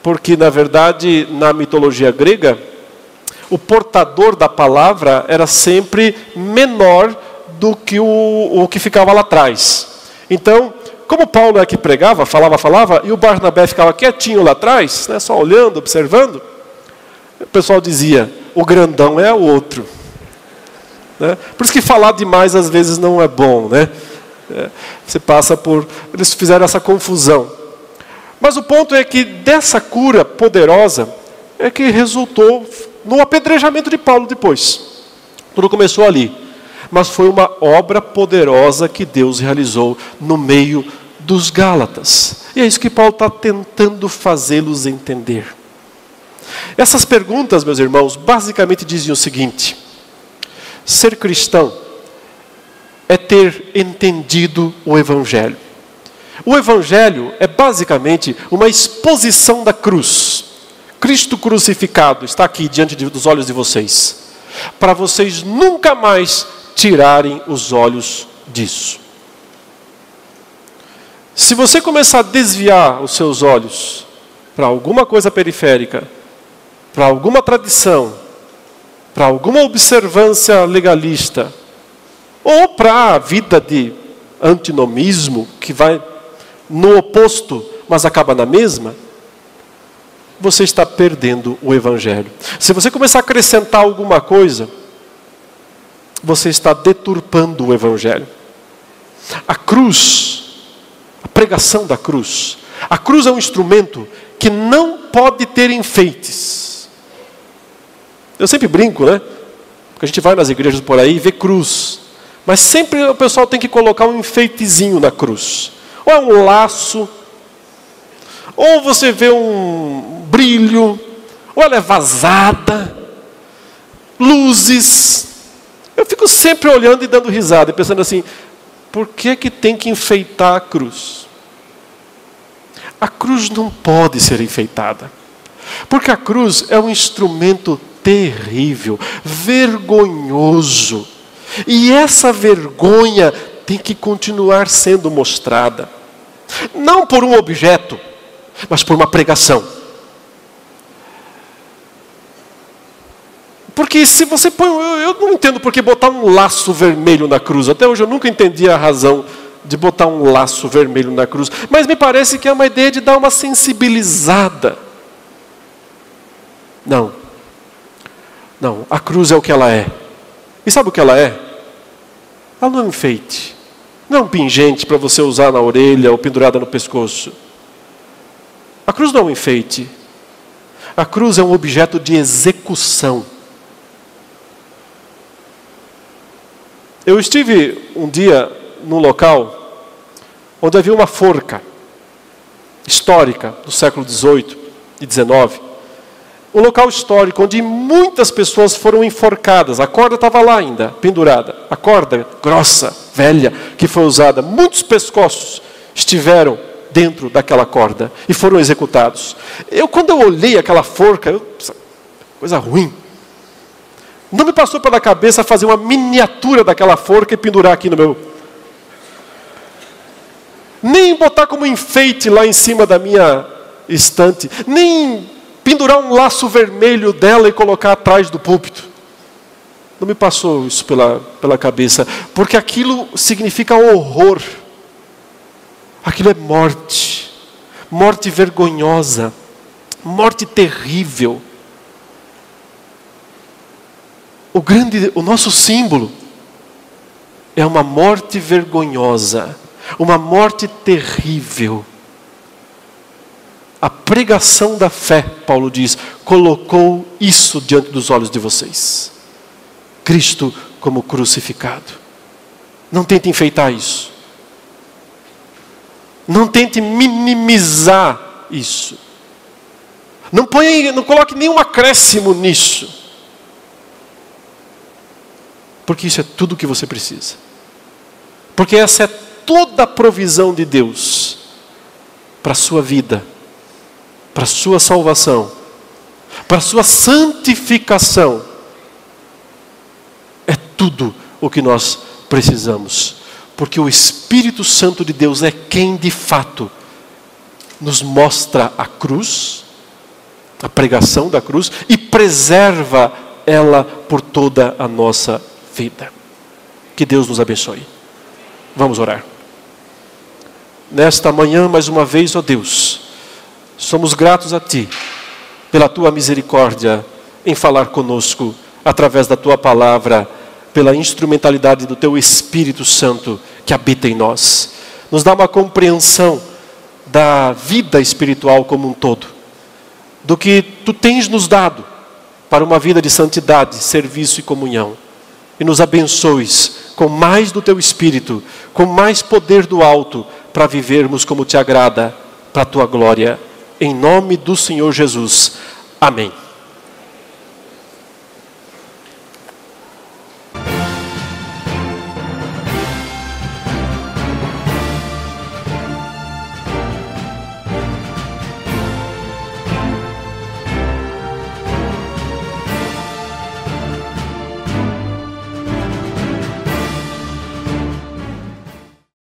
porque na verdade na mitologia grega o portador da palavra era sempre menor do que o, o que ficava lá atrás. Então, como Paulo é que pregava, falava, falava, e o Barnabé ficava quietinho lá atrás, né, só olhando, observando, o pessoal dizia: o grandão é o outro. Né? Por isso que falar demais às vezes não é bom, né? É, você passa por. Eles fizeram essa confusão. Mas o ponto é que dessa cura poderosa é que resultou no apedrejamento de Paulo depois. Tudo começou ali. Mas foi uma obra poderosa que Deus realizou no meio dos Gálatas. E é isso que Paulo está tentando fazê-los entender. Essas perguntas, meus irmãos, basicamente dizem o seguinte: ser cristão é ter entendido o Evangelho. O Evangelho é basicamente uma exposição da cruz Cristo crucificado está aqui diante dos olhos de vocês, para vocês nunca mais tirarem os olhos disso. Se você começar a desviar os seus olhos para alguma coisa periférica, para alguma tradição, para alguma observância legalista, ou para a vida de antinomismo, que vai no oposto, mas acaba na mesma, você está perdendo o Evangelho. Se você começar a acrescentar alguma coisa, você está deturpando o Evangelho. A cruz, a pregação da cruz, a cruz é um instrumento que não pode ter enfeites. Eu sempre brinco, né? Porque a gente vai nas igrejas por aí e vê cruz. Mas sempre o pessoal tem que colocar um enfeitezinho na cruz. Ou é um laço, ou você vê um brilho, ou ela é vazada, luzes. Eu fico sempre olhando e dando risada, e pensando assim: por que, que tem que enfeitar a cruz? A cruz não pode ser enfeitada, porque a cruz é um instrumento terrível, vergonhoso, e essa vergonha tem que continuar sendo mostrada, não por um objeto, mas por uma pregação. Porque se você põe. Eu não entendo por que botar um laço vermelho na cruz. Até hoje eu nunca entendi a razão de botar um laço vermelho na cruz, mas me parece que é uma ideia de dar uma sensibilizada. Não. Não, a cruz é o que ela é. E sabe o que ela é? Ela não é um enfeite. Não é um pingente para você usar na orelha ou pendurada no pescoço. A cruz não é um enfeite. A cruz é um objeto de execução. Eu estive um dia num local onde havia uma forca histórica do século XVIII e XIX. Um local histórico onde muitas pessoas foram enforcadas. A corda estava lá ainda, pendurada. A corda grossa, velha, que foi usada. Muitos pescoços estiveram dentro daquela corda e foram executados. Eu, quando eu olhei aquela forca, eu, coisa ruim. Não me passou pela cabeça fazer uma miniatura daquela forca e pendurar aqui no meu. Nem botar como enfeite lá em cima da minha estante. Nem pendurar um laço vermelho dela e colocar atrás do púlpito. Não me passou isso pela, pela cabeça, porque aquilo significa horror. Aquilo é morte, morte vergonhosa, morte terrível. O grande, o nosso símbolo é uma morte vergonhosa, uma morte terrível. A pregação da fé, Paulo diz, colocou isso diante dos olhos de vocês. Cristo como crucificado. Não tente enfeitar isso. Não tente minimizar isso. Não, põe, não coloque nenhum acréscimo nisso. Porque isso é tudo o que você precisa. Porque essa é toda a provisão de Deus para a sua vida, para a sua salvação, para a sua santificação. É tudo o que nós precisamos porque o Espírito Santo de Deus é quem de fato nos mostra a cruz, a pregação da cruz, e preserva ela por toda a nossa vida. Que Deus nos abençoe. Vamos orar. Nesta manhã, mais uma vez, ó Deus, somos gratos a Ti pela Tua misericórdia em falar conosco através da Tua palavra, pela instrumentalidade do Teu Espírito Santo que habita em nós. Nos dá uma compreensão da vida espiritual como um todo, do que tu tens nos dado para uma vida de santidade, serviço e comunhão. E nos abençoes com mais do teu espírito, com mais poder do alto, para vivermos como te agrada, para a tua glória. Em nome do Senhor Jesus. Amém.